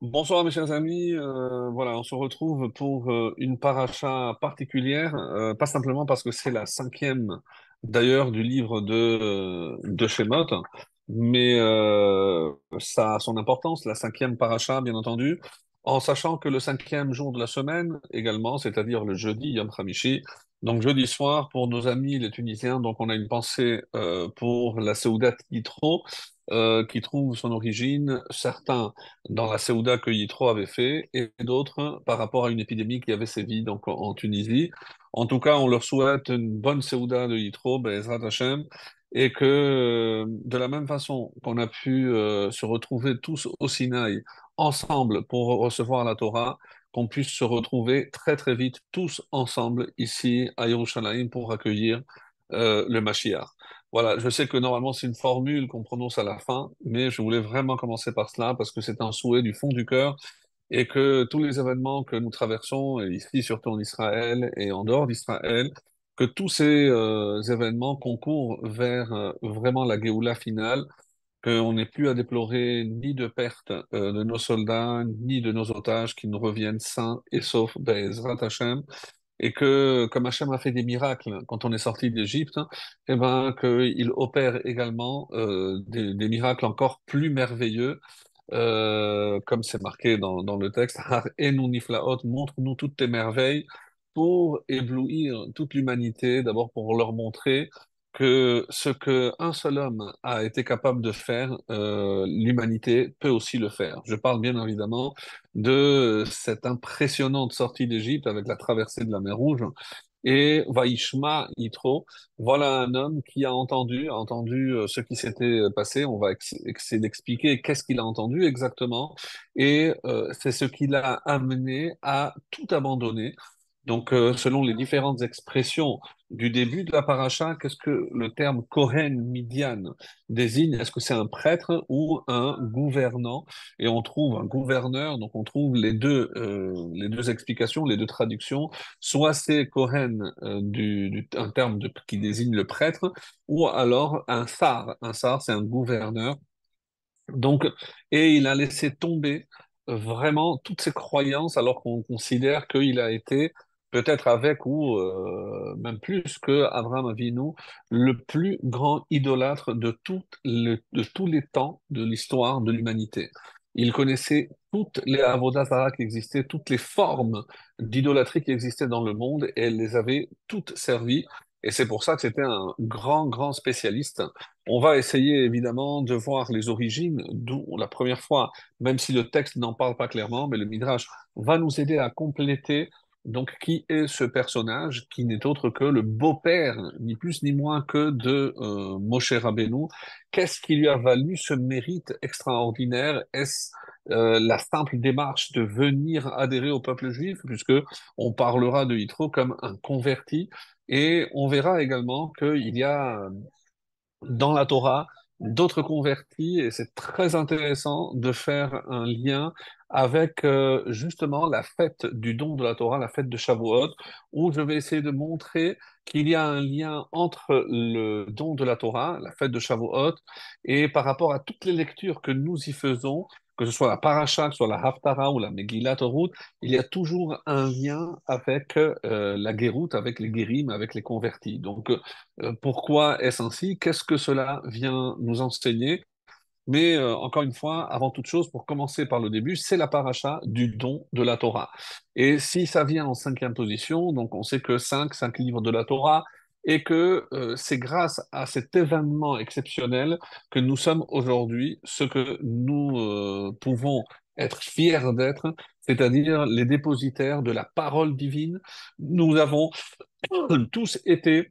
Bonsoir mes chers amis, Euh, voilà, on se retrouve pour euh, une paracha particulière, euh, pas simplement parce que c'est la cinquième d'ailleurs du livre de, euh, de Shemot, mais euh, ça a son importance, la cinquième paracha bien entendu, en sachant que le cinquième jour de la semaine également, c'est-à-dire le jeudi Yom Hamishi, donc jeudi soir pour nos amis les Tunisiens, donc on a une pensée euh, pour la Seudat Yitro, euh, qui trouve son origine, certains dans la Ceuda que Yitro avait fait, et d'autres par rapport à une épidémie qui avait sévi donc, en, Tunisie. En tout cas, on leur souhaite une bonne Ceuda de Yitro, Be'ezrat Hashem, et que euh, de la même façon qu'on a pu se retrouver tous au Sinaï, ensemble pour recevoir la Torah, qu'on puisse se retrouver très très vite tous ensemble ici à Yerushalayim pour accueillir euh, le Mashiach. Voilà, je sais que normalement c'est une formule qu'on prononce à la fin, mais je voulais vraiment commencer par cela parce que c'est un souhait du fond du cœur et que tous les événements que nous traversons, ici surtout en Israël et en dehors d'Israël, que tous ces euh, événements concourent vers euh, vraiment la Géoula finale, qu'on n'ait plus à déplorer ni de perte euh, de nos soldats, ni de nos otages qui nous reviennent sains et saufs, Be'ezrat Hashem, et que comme Hachem a fait des miracles quand on est sorti d'Égypte, eh ben qu'il opère également euh, des, miracles encore plus merveilleux, euh, comme c'est marqué dans, le texte, montre-nous toutes tes merveilles pour éblouir toute l'humanité, d'abord pour leur montrer que ce que un seul homme a été capable de faire, euh, l'humanité peut aussi le faire. Je parle bien évidemment de cette impressionnante sortie d'Égypte avec la traversée de la mer Rouge. Et Vaishma Yitro, voilà un homme qui a entendu, entendu euh, ce qui s'était passé. On va essayer d'expliquer qu'est-ce qu'il a entendu exactement. Et euh, c'est ce qui l'a amené à tout abandonner donc, euh, selon les différentes expressions du début de la paracha, qu'est-ce que le terme Kohen Midian désigne? Est-ce que c'est un prêtre ou un gouvernant? Et on trouve un gouverneur, donc on trouve les deux, euh, les deux explications, les deux traductions. Soit c'est Kohen, euh, du, un terme qui désigne le prêtre, ou alors un sar. Un sar, c'est un gouverneur. Donc, et il a laissé tomber vraiment toutes ses croyances alors qu'on considère qu'il a été peut-être avec ou euh, même plus que Abraham Avinu, le plus grand idolâtre de, tous les temps de l'histoire de l'humanité. Il connaissait toutes les avodas zarah qui existaient, toutes les formes d'idolâtrie qui existaient dans le monde et elle les avait toutes servies. Et c'est pour ça que c'était un grand, grand spécialiste on va essayer évidemment de voir les origines, d'où la première fois, même si le texte n'en parle pas clairement, mais le Midrash va nous aider à compléter donc qui est ce personnage qui n'est autre que le beau-père, ni plus ni moins que de euh, Moshe Rabbeinu? Qu'est-ce qui lui a valu ce mérite extraordinaire? Est-ce euh, la simple démarche de venir adhérer au peuple juif, puisque on parlera de Yitro comme un converti, et on verra également qu'il y a dans la Torah d'autres convertis et c'est très intéressant de faire un lien avec euh, justement la fête du don de la Torah, la fête de Shavuot, où je vais essayer de montrer qu'il y a un lien entre le don de la Torah, la fête de Shavuot, et par rapport à toutes les lectures que nous y faisons, que ce soit la Paracha, que ce soit la Haftarah ou la Megillat Ruth, il y a toujours un lien avec euh, la Géroute, avec les Guérim, avec les convertis. Donc, euh, pourquoi est-ce ainsi? Qu'est-ce que cela vient nous enseigner? Mais euh, encore une fois, avant toute chose, pour commencer par le début, c'est la paracha du don de la Torah. Et si ça vient en cinquième position, donc on sait que cinq, cinq livres de la Torah, et que euh, c'est grâce à cet événement exceptionnel que nous sommes aujourd'hui ce que nous euh, pouvons être fiers d'être, c'est-à-dire les dépositaires de la parole divine. Nous avons tous été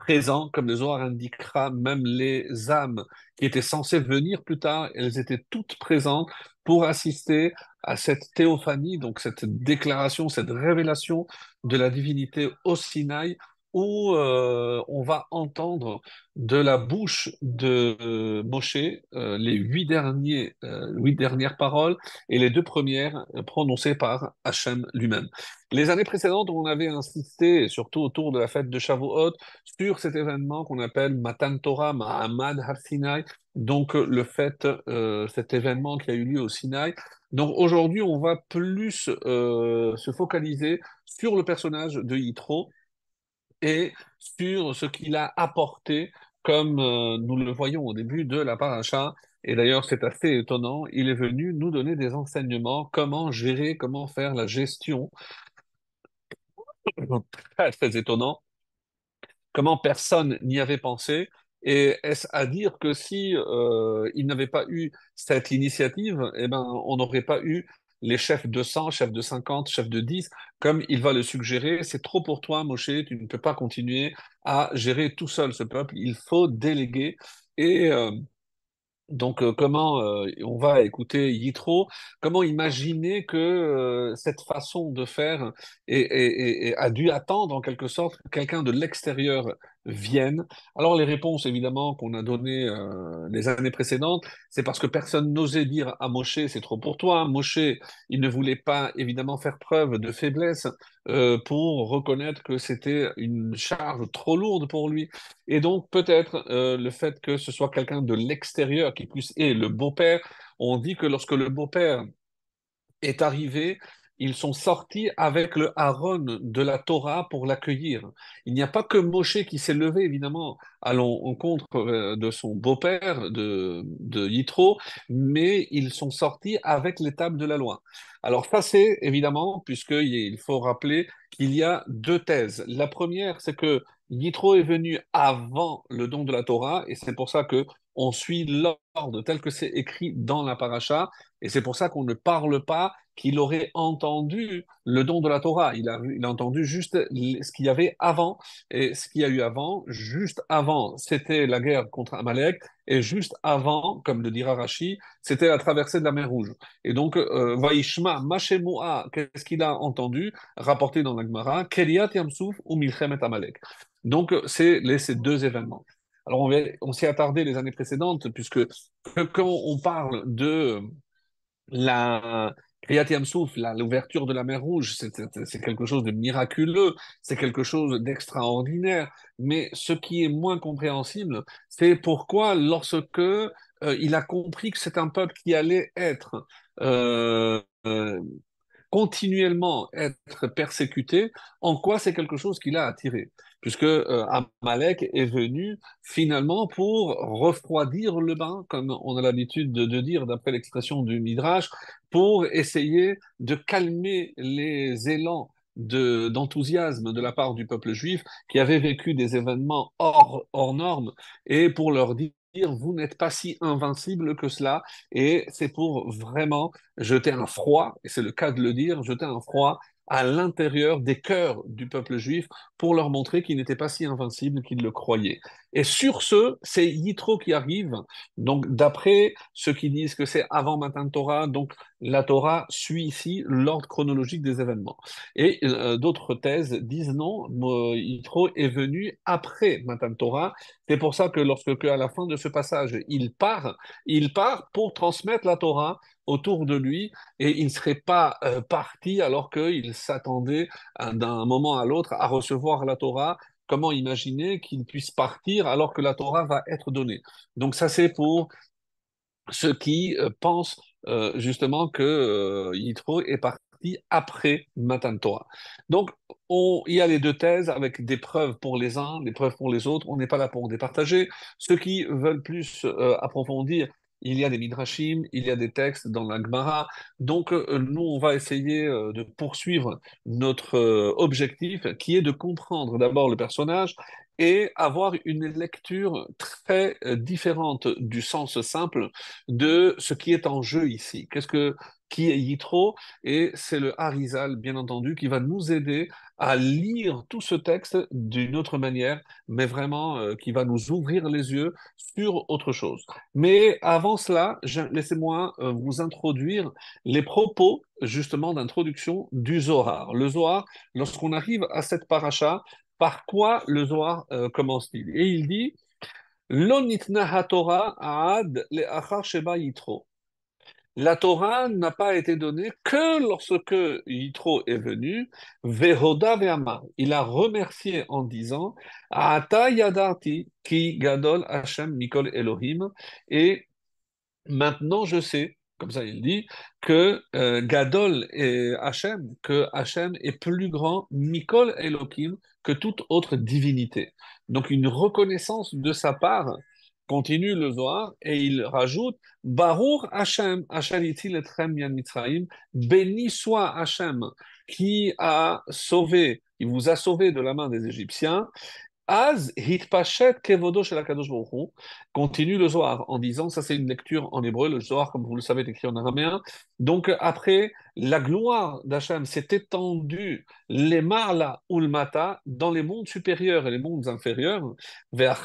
présents, comme le Zohar indiquera, même les âmes qui étaient censées venir plus tard, elles étaient toutes présentes pour assister à cette théophanie, donc cette déclaration, cette révélation de la divinité au Sinaï, où euh, on va entendre de la bouche de euh, Moshe euh, les huit derniers, huit dernières paroles et les deux premières prononcées par Hachem lui-même. Les années précédentes, on avait insisté, surtout autour de la fête de Shavuot, sur cet événement qu'on appelle Matan Torah, Mahamad Har Sinai, donc le fait, cet événement qui a eu lieu au Sinaï, Donc aujourd'hui, on va plus se focaliser sur le personnage de Yitro et sur ce qu'il a apporté, comme euh, nous le voyons au début de la paracha. Et d'ailleurs, c'est assez étonnant. Il est venu nous donner des enseignements, comment gérer, comment faire la gestion. Très, étonnant. Comment personne n'y avait pensé. Et est-ce à dire que si euh, il n'avait pas eu cette initiative, eh ben, on n'aurait pas eu les chefs de 100, chefs de 50, chefs de 10, comme il va le suggérer, c'est trop pour toi, Moshe, tu ne peux pas continuer à gérer tout seul ce peuple, il faut déléguer. Et euh, donc, euh, comment euh, on va écouter Yitro, comment imaginer que cette façon de faire a dû attendre en quelque sorte que quelqu'un de l'extérieur vienne? Alors, les réponses évidemment qu'on a données euh, les années précédentes, c'est parce que personne n'osait dire à Moshe, c'est trop pour toi. Moshe, il ne voulait pas évidemment faire preuve de faiblesse euh, pour reconnaître que c'était une charge trop lourde pour lui. Et donc, peut-être euh, le fait que ce soit quelqu'un de l'extérieur qui puisse, et le beau-père, on dit que lorsque le beau-père est arrivé, ils sont sortis avec le Aaron de la Torah pour l'accueillir. Il n'y a pas que Moshe qui s'est levé, évidemment, à l'encontre euh, de son beau-père, de, de Yitro, mais ils sont sortis avec les tables de la loi. Alors ça, c'est évidemment, puisqu'il faut rappeler qu'il y a deux thèses. La première, c'est que Yitro est venu avant le don de la Torah, et c'est pour ça que on suit l'ordre tel que c'est écrit dans la paracha, et c'est pour ça qu'on ne parle pas qu'il aurait entendu le don de la Torah. Il a, entendu juste ce qu'il y avait avant. Et ce qu'il y a eu avant, juste avant, c'était la guerre contre Amalek. Et juste avant, comme le dira Rashi, c'était la traversée de la mer Rouge. Et donc, euh, Vaishma, Mashemua, qu'est-ce qu'il a entendu Rapporté dans la Gemara, Keliat Yamsouf ou Milchemet Amalek. Donc, c'est ces deux événements. Alors, on, on s'y attardé les années précédentes, puisque quand on parle de la Kriyat Yamsouf, l'ouverture de la mer Rouge, c'est quelque chose de miraculeux, c'est quelque chose d'extraordinaire. Mais ce qui est moins compréhensible, c'est pourquoi lorsque euh, il a compris que c'est un peuple qui allait être euh, euh, continuellement être persécuté, en quoi c'est quelque chose qui l'a attiré? Puisque euh, Amalek est venu finalement pour refroidir le bain, comme on a l'habitude de, dire d'après l'expression du Midrash, pour essayer de calmer les élans d'enthousiasme de, de, la part du peuple juif qui avait vécu des événements hors, hors normes et pour leur dire vous n'êtes pas si invincible que cela, et c'est pour vraiment jeter un froid, et c'est le cas de le dire, jeter un froid à l'intérieur des cœurs du peuple juif pour leur montrer qu'ils n'étaient pas si invincibles qu'ils le croyaient. Et sur ce, c'est Yitro qui arrive. Donc, d'après ceux qui disent que c'est avant Matan Torah, donc la Torah suit ici l'ordre chronologique des événements. Et euh, d'autres thèses disent non, Yitro est venu après Matan Torah. C'est pour ça que lorsque, à la fin de ce passage, il part, il part pour transmettre la Torah autour de lui et il ne serait pas euh, parti alors qu'il s'attendait euh, d'un moment à l'autre à recevoir la Torah. Comment imaginer qu'il puisse partir alors que la Torah va être donnée? Donc ça c'est pour ceux qui euh, pensent euh, justement que euh, Yitro est parti après Matan Torah. Donc on, il y a les deux thèses avec des preuves pour les uns, des preuves pour les autres. On n'est pas là pour départager. Ceux qui veulent plus euh, approfondir il y a des midrashim, il y a des textes dans la Gemara. Donc, nous, on va essayer de poursuivre notre objectif, qui est de comprendre d'abord le personnage et avoir une lecture très différente du sens simple de ce qui est en jeu ici. Qu'est-ce que qui est Yitro, et c'est le Harizal, bien entendu, qui va nous aider à lire tout ce texte d'une autre manière, mais vraiment euh, qui va nous ouvrir les yeux sur autre chose. Mais avant cela, laissez-moi euh, vous introduire les propos justement d'introduction du Zohar. Le Zohar, lorsqu'on arrive à cette paracha, par quoi le Zohar euh, commence-t-il? Et il dit. La Torah n'a pas été donnée que lorsque Yitro est venu. Il a remercié en disant Ata yadarti ki gadol Hashem mikol Elohim. Et maintenant je sais comme ça il dit, que euh, Gadol et Hachem, que Hachem est plus grand, Mikol Elohim, que toute autre divinité. Donc une reconnaissance de sa part, continue le Zohar, et il rajoute, Baruch Hachem, Hachaliti Letrem Yan Mitzrayim, béni soit Hachem, qui a sauvé, il vous a sauvé de la main des Égyptiens, Kevodo shel Continue le Zohar en disant, ça c'est une lecture en hébreu, le Zohar, comme vous le savez, est écrit en araméen. Donc après, la gloire d'Hachem s'est étendue, les marla ulmata, dans les mondes supérieurs et les mondes inférieurs, vers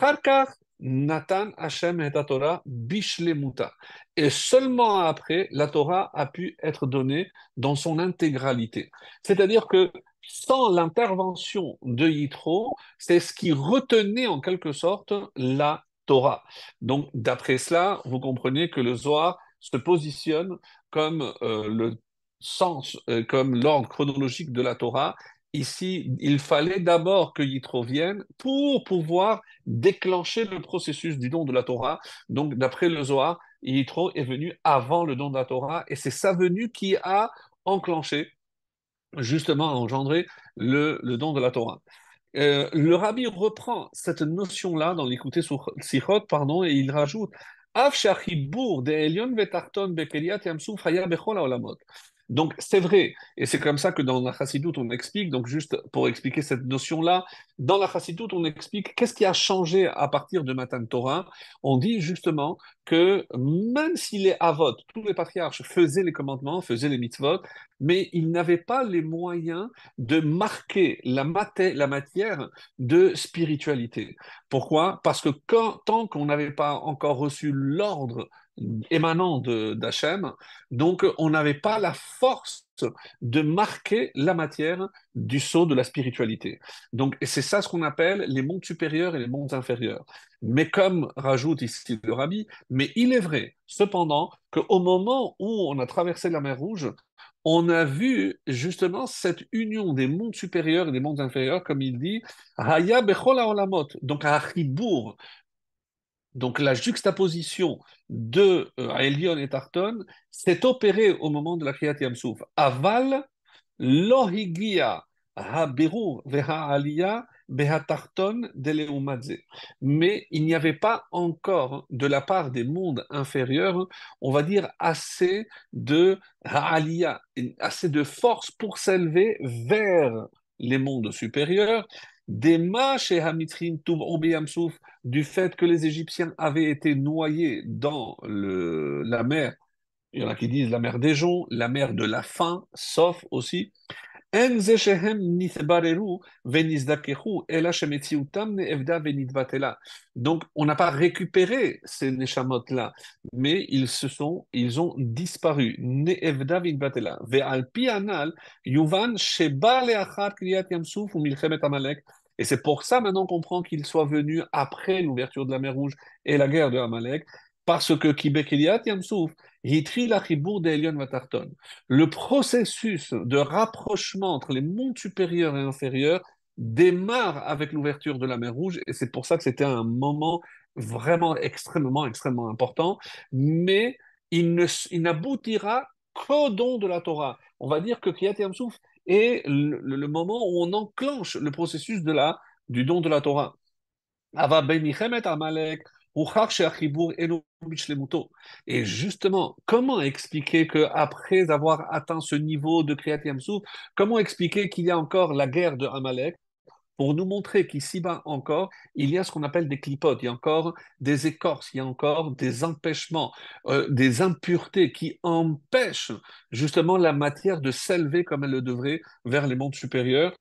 Nathan Hashem et Torah bishlemuta. Et seulement après, la Torah a pu être donnée dans son intégralité. C'est-à-dire que sans l'intervention de Yitro, c'est ce qui retenait en quelque sorte la Torah. Donc, d'après cela, vous comprenez que le Zohar se positionne comme euh, le sens, euh, comme l'ordre chronologique de la Torah. Ici, il fallait d'abord que Yitro vienne pour pouvoir déclencher le processus du don de la Torah. Donc, d'après le Zohar, Yitro est venu avant le don de la Torah et c'est sa venue qui a enclenché justement à engendrer le, don de la Torah. Euh, le rabbi reprend cette notion-là dans l'écouter sur Sichot, pardon, et il rajoute Af de Elion vetarton bekeliat yamsuf bechol olamot. Donc c'est vrai, et c'est comme ça que dans la Chassidoute on explique, donc juste pour expliquer cette notion-là, dans la Chassidoute on explique qu'est-ce qui a changé à partir de Matan Torah. On dit justement que même si les Avot, tous les patriarches faisaient les commandements, faisaient les mitzvot, mais ils n'avaient pas les moyens de marquer la, la matière de spiritualité. Pourquoi? Parce que tant qu'on n'avait pas encore reçu l'ordre émanant d'Hachem. Donc, on n'avait pas la force de marquer la matière du saut de la spiritualité. Donc, c'est ça ce qu'on appelle les mondes supérieurs et les mondes inférieurs. Mais comme rajoute ici le rabbi, mais il est vrai, cependant, qu'au moment où on a traversé la mer Rouge, on a vu justement cette union des mondes supérieurs et des mondes inférieurs, comme il dit, Haya Olamot, donc à Ribourg, donc la juxtaposition de euh, et Tarton s'est opérée au moment de la Kriyat Yamsouf. Aval, lohigia habiru veha behatarton deleumadze. Mais il n'y avait pas encore de la part des mondes inférieurs, on va dire, assez de ha'aliyah, assez de force pour s'élever vers les mondes supérieurs. Dema chez Hamitrin du fait que les Égyptiens avaient été noyés dans la mer, il y en a qui disent la mer des joncs, la mer de la faim, sauf aussi. Donc, on n'a pas récupéré ces neshamot-là, mais ils se sont, ils ont disparu. Et c'est pour ça maintenant qu'on comprend qu'il soit venu après l'ouverture de la mer Rouge et la guerre de Amalek, parce que le processus de rapprochement entre les mondes supérieurs et inférieurs démarre avec l'ouverture de la mer Rouge, et c'est pour ça que c'était un moment vraiment extrêmement, extrêmement important, mais il n'aboutira qu'au don de la Torah. On va dire que Kriyat Yamsouf est le, moment où on enclenche le processus de la, du don de la Torah. Ava Amalek, et justement, comment expliquer que après avoir atteint ce niveau de Kriyat Yamsuf, comment expliquer qu'il y a encore la guerre de Amalek? Pour nous montrer qu'ici-bas encore, il y a ce qu'on appelle des clipotes, il y a encore des écorces, il y a encore des empêchements, euh, des impuretés qui empêchent justement la matière de s'élever comme elle le devrait vers les mondes supérieurs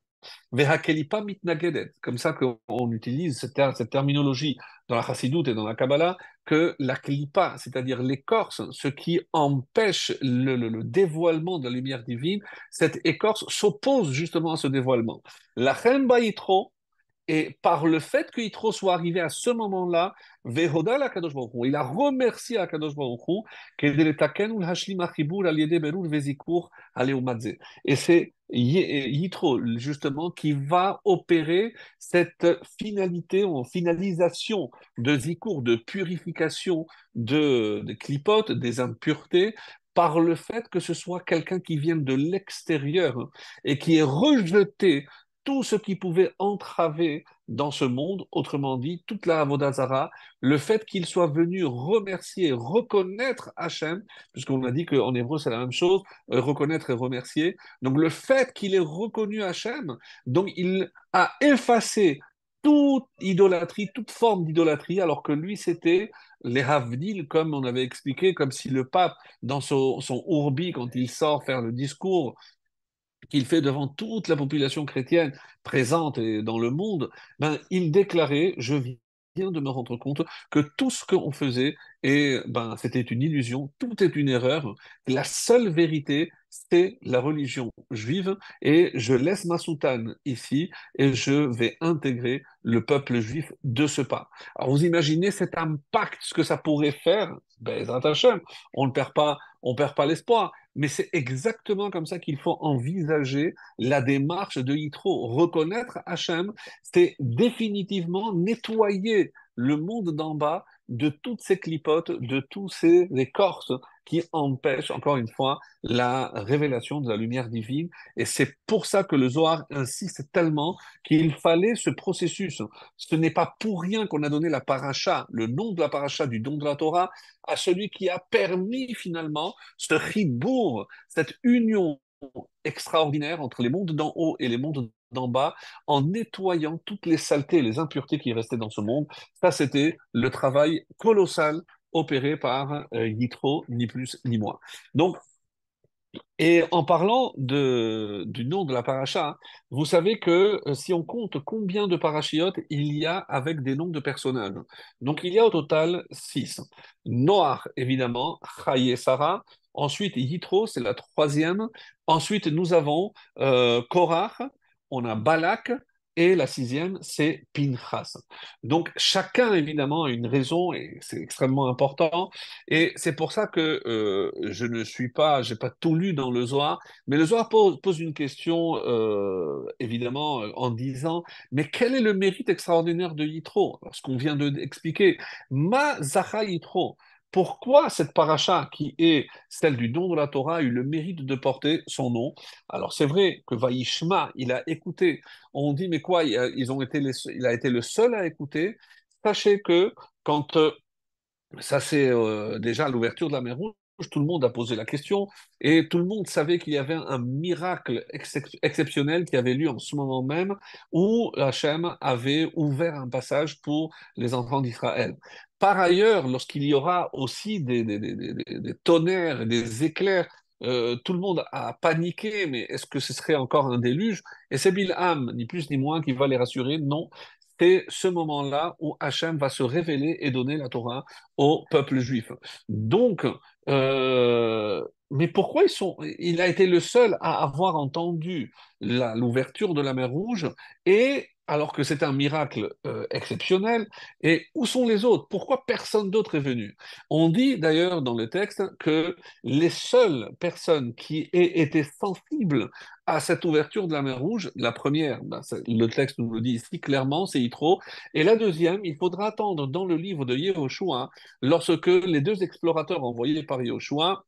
comme ça qu'on utilise cette, terminologie dans la chassidoute et dans la Kabbalah, que la klipa, c'est-à-dire l'écorce, ce qui empêche le, dévoilement de la lumière divine, cette écorce s'oppose justement à ce dévoilement. La chemba yitro, et par le fait que Yitro soit arrivé à ce moment-là, il a remercié Akadosh Baruch Et c'est Yitro, justement, qui va opérer cette finalité finalisation de Zikour, de purification de, de des impuretés, par le fait que ce soit quelqu'un qui vient de l'extérieur et qui ait rejeté tout ce qui pouvait entraver dans ce monde, autrement dit, toute la Avodazara, le fait qu'il soit venu remercier, reconnaître Hachem, puisqu'on a dit qu'en hébreu c'est la même chose, euh, reconnaître et remercier. Donc le fait qu'il ait reconnu Hachem, donc il a effacé toute idolâtrie, toute forme d'idolâtrie, alors que lui c'était les Havdil, comme on avait expliqué, comme si le pape, dans son, son Urbi, quand il sort faire le discours qu'il fait devant toute la population chrétienne présente dans le monde, ben, il déclarait, je viens de me rendre compte que tout ce qu'on faisait, et ben, c'était une illusion, tout est une erreur. La seule vérité, c'est la religion juive, et je laisse ma soutane ici, et je vais intégrer le peuple juif de ce pas. Alors vous imaginez cet impact, ce que ça pourrait faire? Ben, on ne perd pas, on perd pas l'espoir. Mais c'est exactement comme ça qu'il faut envisager la démarche de Yitro. Reconnaître Hachem, c'est définitivement nettoyer le monde d'en bas de toutes ces clipotes, de tous ces écorces qui empêchent, encore une fois, la révélation de la lumière divine. Et c'est pour ça que le Zohar insiste tellement qu'il fallait ce processus. Ce n'est pas pour rien qu'on a donné la paracha, le nom de la paracha du don de la Torah, à celui qui a permis finalement ce ribourg, cette union extraordinaire entre les mondes d'en haut et les mondes d'en bas, en nettoyant toutes les saletés et les impuretés qui restaient dans ce monde. Ça, c'était le travail colossal opéré par euh, Yitro, ni plus ni moins. Donc, et en parlant du nom de la paracha, vous savez que euh, si on compte combien de parachiotes il y a avec des noms de personnages, donc il y a au total six. Noach, évidemment, Chaye Sarah, ensuite Yitro, c'est la troisième, ensuite nous avons euh, Korach, on a Balak, et la sixième, c'est Pinchas. Donc chacun, évidemment, a une raison, et c'est extrêmement important. Et c'est pour ça que euh, je ne suis pas, j'ai pas tout lu dans le Zohar, mais le Zohar pose, une question, euh, évidemment, en disant, mais quel est le mérite extraordinaire de Yitro? Ce qu'on vient d'expliquer. Ma Zacha Yitro. Pourquoi cette paracha, qui est celle du don de la Torah, a eu le mérite de porter son nom? Alors c'est vrai que Vaishma, il a écouté. On dit, mais quoi, ils il a été le seul à écouter. Sachez que quand, euh, ça c'est euh, déjà l'ouverture de la mer Rouge, tout le monde a posé la question et tout le monde savait qu'il y avait un miracle exceptionnel qui avait lieu en ce moment même où Hachem avait ouvert un passage pour les enfants d'Israël. Par ailleurs, lorsqu'il y aura aussi des, tonnerres, des éclairs, euh, tout le monde a paniqué, mais est-ce que ce serait encore un déluge? Et c'est Bilham, ni plus ni moins, qui va les rassurer. Non, c'est ce moment-là où Hachem va se révéler et donner la Torah au peuple juif. Donc, euh, mais pourquoi ils sont, il a été le seul à avoir entendu l'ouverture de la mer Rouge et alors que c'est un miracle euh, exceptionnel. Et où sont les autres? Pourquoi personne d'autre est venu? On dit d'ailleurs dans le texte que les seules personnes qui aient été sensibles à cette ouverture de la mer Rouge, la première, ben, le texte nous le dit ici clairement, c'est Yitro, et la deuxième, il faudra attendre dans le livre de Yehoshua, lorsque les deux explorateurs envoyés par Yehoshua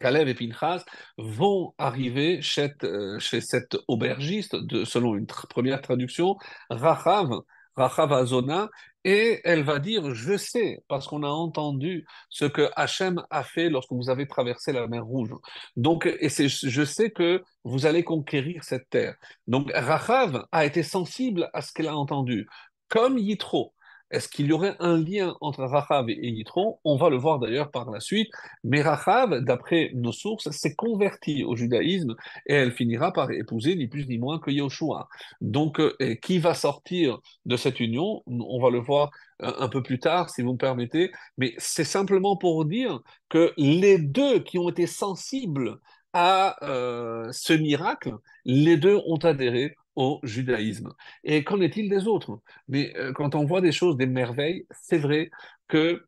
Caleb et Pinchas vont arriver chez, euh, cet aubergiste, selon une première traduction, Rachav, Rachav Azona, et elle va dire Je sais, parce qu'on a entendu ce que Hachem a fait lorsque vous avez traversé la mer Rouge. Donc, et je sais que vous allez conquérir cette terre. Donc, Rachav a été sensible à ce qu'elle a entendu, comme Yitro. Est-ce qu'il y aurait un lien entre Rachav et Yitro? On va le voir d'ailleurs par la suite. Mais Rachav, d'après nos sources, s'est convertie au judaïsme et elle finira par épouser ni plus ni moins que Yoshua. Donc, euh, qui va sortir de cette union? On va le voir euh, un peu plus tard, si vous me permettez. Mais c'est simplement pour dire que les deux qui ont été sensibles à euh, ce miracle, les deux ont adhéré au judaïsme. Et qu'en est-il des autres? Mais euh, quand on voit des choses, des merveilles, c'est vrai que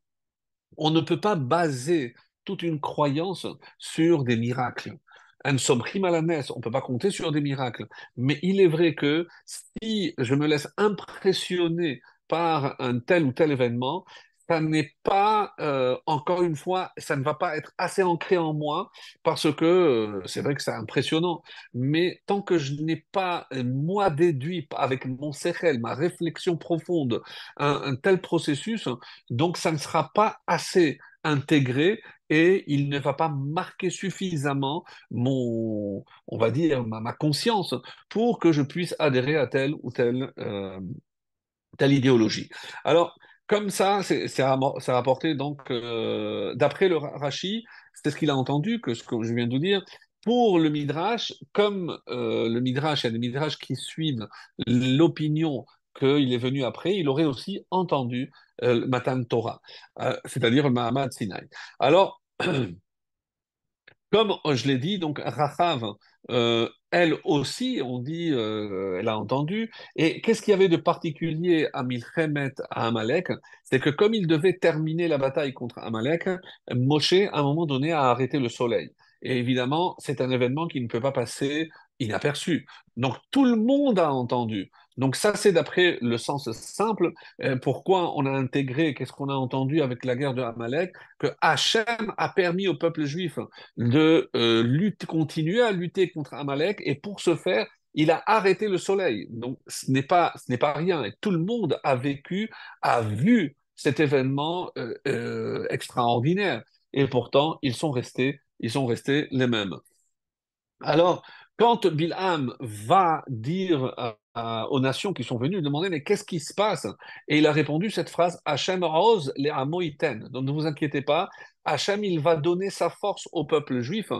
on ne peut pas baser toute une croyance sur des miracles. Un somme à la messe, on ne peut pas compter sur des miracles. Mais il est vrai que si je me laisse impressionner par un tel ou tel événement, ça n'est pas, euh, encore une fois, ça ne va pas être assez ancré en moi parce que euh, c'est vrai que c'est impressionnant, mais tant que je n'ai pas, euh, moi, déduit avec mon sechel, ma réflexion profonde, un, tel processus, donc ça ne sera pas assez intégré et il ne va pas marquer suffisamment mon, on va dire, ma, conscience pour que je puisse adhérer à telle ou telle, telle idéologie. Alors, comme ça, c'est rapporté donc euh, d'après le Ra- Rashi, c'est ce qu'il a entendu que ce que je viens de vous dire. Pour le Midrash, comme euh, le Midrash, il y a des Midrash qui suivent l'opinion qu'il est venu après, il aurait aussi entendu euh, le Matan Torah, c'est-à-dire le Mahamad Sinai. Alors, comme je l'ai dit, donc Rachav, elle aussi, on dit, euh, elle a entendu. Et qu'est-ce qu'il y avait de particulier à Milchemet, à Amalek? C'est que comme il devait terminer la bataille contre Amalek, Moshe, à un moment donné, a arrêté le soleil. Et évidemment, c'est un événement qui ne peut pas passer inaperçu. Donc tout le monde a entendu. Donc ça, c'est d'après le sens simple. euh, pourquoi on a intégré, qu'est-ce qu'on a entendu avec la guerre de Amalek, que Hachem a permis au peuple juif de euh, continuer à lutter contre Amalek, et pour ce faire, il a arrêté le soleil. Donc, ce n'est pas, ce n'est pas rien. Et tout le monde a vécu, a vu cet événement euh, extraordinaire. Et pourtant, ils sont restés, ils sont restés les mêmes. Alors, quand Bilham va dire aux nations qui sont venues demander, mais qu'est-ce qui se passe? Et il a répondu cette phrase, Hachem rose les Hamoïten. Donc ne vous inquiétez pas, Hachem, il va donner sa force au peuple juif.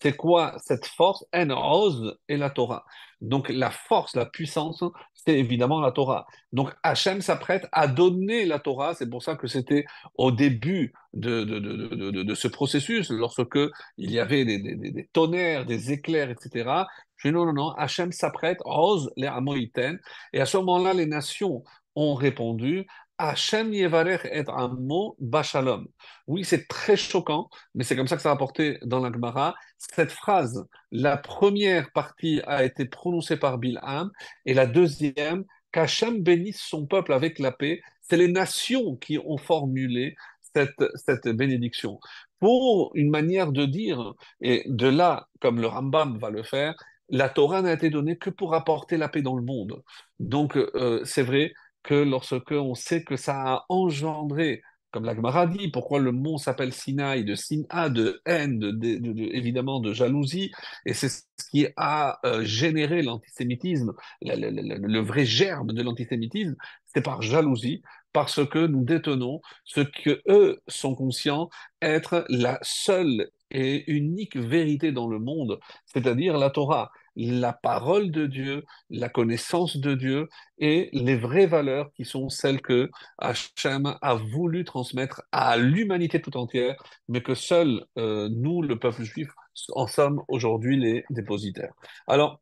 C'est quoi cette force? En rose et la Torah. Donc la force, la puissance, c'est évidemment la Torah. Donc Hachem s'apprête à donner la Torah. C'est pour ça que c'était au début de, de, de, de, ce processus, lorsque il y avait des, des- tonnerres, des éclairs, etc. Je dis non, non, non, Hachem s'apprête, ose les Amoïten. Et à ce moment-là, les nations ont répondu, Hachem yevarech et amo bashalom. Oui, c'est très choquant, mais c'est comme ça que ça a rapporté dans la Gemara. Cette phrase, la première partie a été prononcée par Bilham, et la deuxième, qu'Hachem bénisse son peuple avec la paix. C'est les nations qui ont formulé cette, cette bénédiction. Pour une manière de dire, et de là, comme le Rambam va le faire, la Torah n'a été donnée que pour apporter la paix dans le monde. Donc, euh, c'est vrai que lorsque on sait que ça a engendré, comme la Gemara dit, pourquoi le mont s'appelle Sinaï, de Sina, de haine, de, de- de- de- évidemment de jalousie, et c'est ce qui a euh, généré l'antisémitisme, le- le vrai germe de l'antisémitisme, c'est par jalousie, parce que nous détenons ce que eux sont conscients être la seule et unique vérité dans le monde, c'est-à-dire la Torah, la parole de Dieu, la connaissance de Dieu et les vraies valeurs qui sont celles que Hachem a voulu transmettre à l'humanité tout entière, mais que seuls euh, nous, le peuple juif, en sommes aujourd'hui les dépositaires. Alors,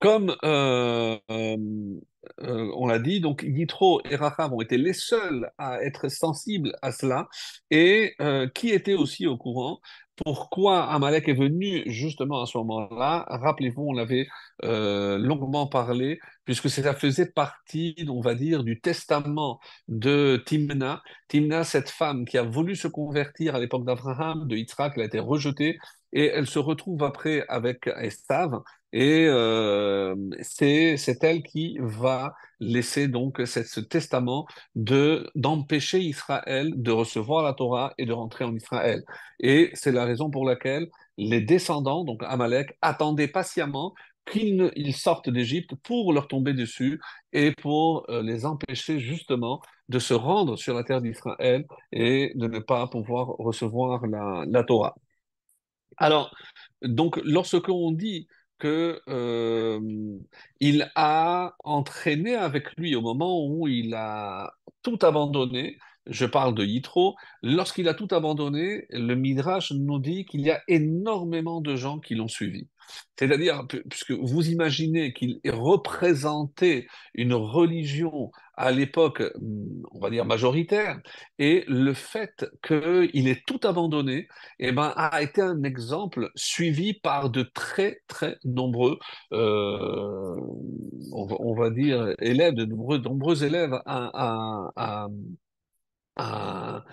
comme euh, euh, on l'a dit, donc Yitro et Rachav ont été les seuls à être sensibles à cela, et euh, qui était aussi au courant? Pourquoi Amalek est venu justement à ce moment-là? Rappelez-vous, on l'avait euh, longuement parlé, puisque ça faisait partie, on va dire, du testament de Timna. Timna, cette femme qui a voulu se convertir à l'époque d'Abraham, de Yitzhak, elle a été rejetée, et elle se retrouve après avec Esav. Et euh, c'est elle qui va laisser donc ce testament de d'empêcher Israël de recevoir la Torah et de rentrer en Israël. Et c'est la raison pour laquelle les descendants, donc Amalek, attendaient patiemment qu'ils sortent d'Égypte pour leur tomber dessus et pour euh, les empêcher justement de se rendre sur la terre d'Israël et de ne pas pouvoir recevoir la Torah. Alors, donc, lorsque on dit que euh, il a entraîné avec lui au moment où il a tout abandonné, je parle de Yitro, lorsqu'il a tout abandonné, le Midrash nous dit qu'il y a énormément de gens qui l'ont suivi. C'est-à-dire, pu- puisque vous imaginez qu'il représentait une religion à l'époque, hum, on va dire majoritaire, et le fait qu'il ait tout abandonné, eh ben, a été un exemple suivi par de très, très nombreux, euh, on, va dire, élèves, de nombreux, nombreux élèves à, à- à- à,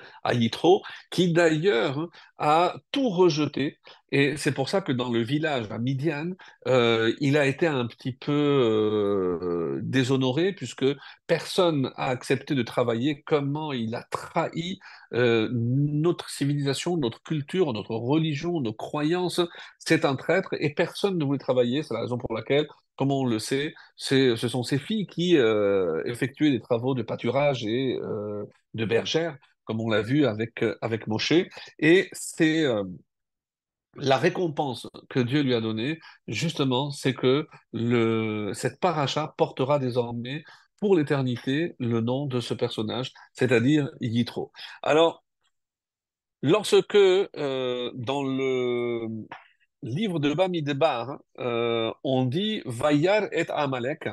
qui d'ailleurs a tout rejeté. Et c'est pour ça que dans le village à Midian, euh, il a été un petit peu euh, déshonoré, puisque personne n'a accepté de travailler comment il a trahi euh, notre civilisation, notre culture, notre religion, nos croyances? C'est un traître et personne ne voulait travailler. C'est la raison pour laquelle comme on le sait, ce sont ces filles qui effectuaient des travaux de pâturage et de bergère, comme on l'a vu avec, avec Moshe. Et c'est la récompense que Dieu lui a donnée, justement, c'est que cette paracha portera désormais pour l'éternité le nom de ce personnage, c'est-à-dire Yitro. Alors, lorsque euh, dans le livre de Bamidbar, euh, on dit Vayar et Amalek.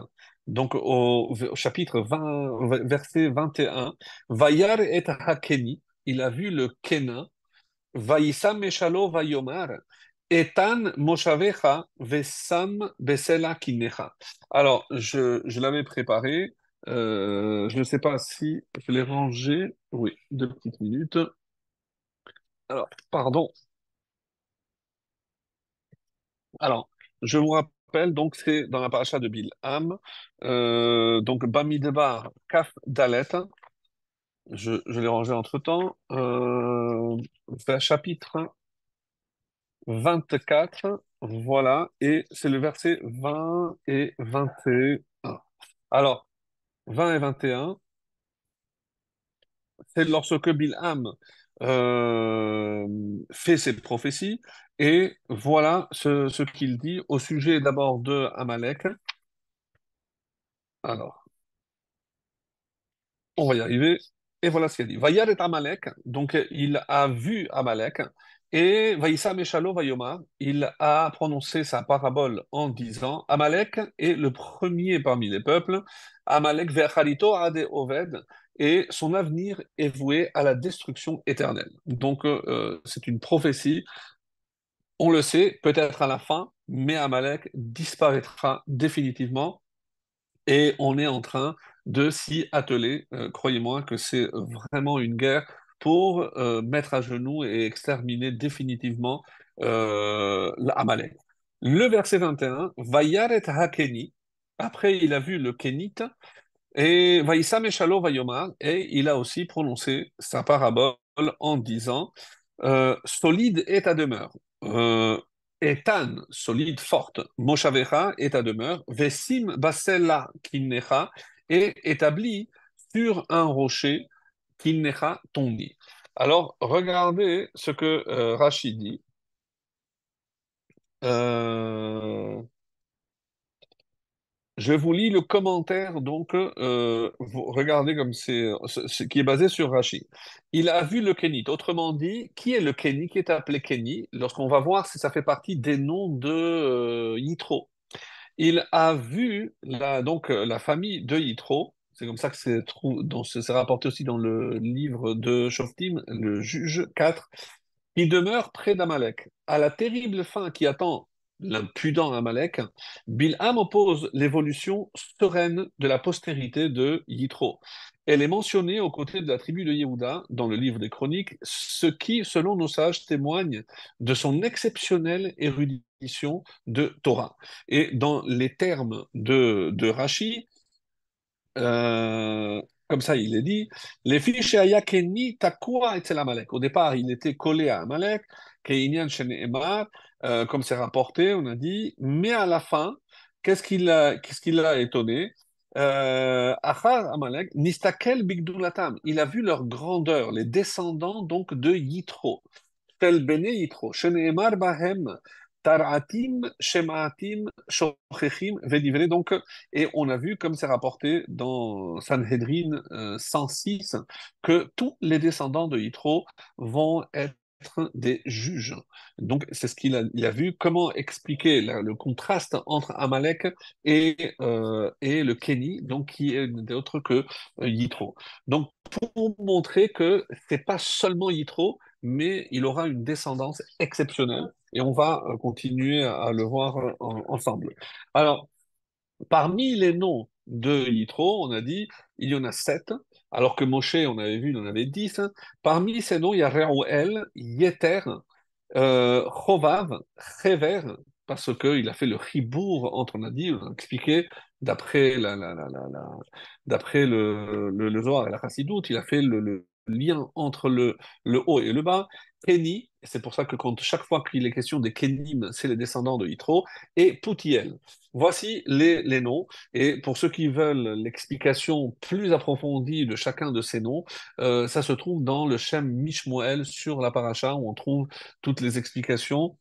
Donc au, chapitre 20, verset 21, Vayar et Hakeni, il a vu le Kenin, Vaïsam Meshalo Vayomar, Etan Moshavecha Vesam Besela Kinecha. Alors, je, je l'avais préparé, euh, je ne sais pas si je l'ai rangé. Oui, deux petites minutes. Alors, pardon. Alors, je vous rappelle, donc c'est dans la paracha de Bilham, euh, donc Bamidebar, Kaf Dalet, je, l'ai rangé entre-temps, euh, chapitre 24, voilà, et c'est le verset 20 et 21. Alors, 20 et 21, c'est lorsque Bilham euh, fait ses prophéties, et voilà ce, ce qu'il dit au sujet d'abord de Amalek. Alors, on va y arriver. Et voilà ce qu'il dit. Vayar et Amalek, donc il a vu Amalek, et Vaïssa Meshalo Vayoma, il a prononcé sa parabole en disant Amalek est le premier parmi les peuples, Amalek vercharito ade oved, et son avenir est voué à la destruction éternelle. Donc euh, c'est une prophétie, on le sait, peut-être à la fin, mais Amalek disparaîtra définitivement et on est en train de s'y atteler. Euh, croyez-moi que c'est vraiment une guerre pour euh, mettre à genoux et exterminer définitivement euh, Amalek. Le verset 21, Vayaret Hakeni, après il a vu le Kénite, et Vaïsam Eshalo Vayomar, et il a aussi prononcé sa parabole en disant euh, Solide est ta demeure. Etan, solide, forte, Moshavecha est ta demeure, Vesim Basella Kinnecha, et établi sur un rocher, Kinnecha ton nid. Alors, regardez ce que euh, Rachid dit. Euh, je vous lis le commentaire, donc, euh, regardez comme c'est, ce qui est basé sur Rachid. Il a vu le Kénite. Autrement dit, qui est le Kéni qui est appelé Kéni Lorsqu'on va voir si ça fait partie des noms de Yitro. Il a vu la, donc, la famille de Yitro. C'est comme ça que c'est rapporté aussi dans le livre de Shoftim, le juge 4, qui demeure près d'Amalek. À la terrible fin qui attend l'impudent Amalek, Bilham oppose l'évolution sereine de la postérité de Yitro. Elle est mentionnée aux côtés de la tribu de Yehuda dans le livre des Chroniques, ce qui, selon nos sages, témoigne de son exceptionnelle érudition de Torah. Et dans les termes de, de Rashi, euh, comme ça, il est dit, les fiches Ayakeni Takua et Amalek. Au départ, il était collé à Amalek, Keinian Sheneemar, euh, comme c'est rapporté, on a dit, mais à la fin, qu'est-ce qu'il a, qu'est-ce qu'il a étonné? Euh, Achar Amalek, Nistakel Bigdulatam, il a vu leur grandeur, les descendants donc de Yitro. Tel Bene Yitro, Sheneemar Bahem, Taratim, Shematim, Shochechim. Donc, et on a vu, comme c'est rapporté dans Sanhedrin euh, 106, que tous les descendants de Yitro vont être des juges. Donc, c'est ce qu'il a, vu, comment expliquer le contraste entre Amalek et, euh, et le Kéni, donc qui est autre que euh, Yitro. Donc, pour montrer que c'est pas seulement Yitro, mais il aura une descendance exceptionnelle. Et on va euh, continuer à, le voir en- ensemble. Alors, parmi les noms de Yitro, on a dit, il y en a sept. Alors que Moshe, on avait vu, il en avait 10. hein. Parmi ces noms, il y a Reuel, Yeter, euh, Chovav, Chever, parce qu'il a fait le chibour entre, on a dit, on a expliqué, d'après la, la, la, d'après le, le, le Zohar et la Chassidoute, il a fait le, le lien entre le, le haut et le bas. Kenny, c'est pour ça que quand chaque fois qu'il est question des Kenim, c'est les descendants de Yitro, et Poutiel. Voici les, les noms. Et pour ceux qui veulent l'explication plus approfondie de chacun de ces noms, euh, ça se trouve dans le Shem Mishmoel sur la paracha où on trouve toutes les explications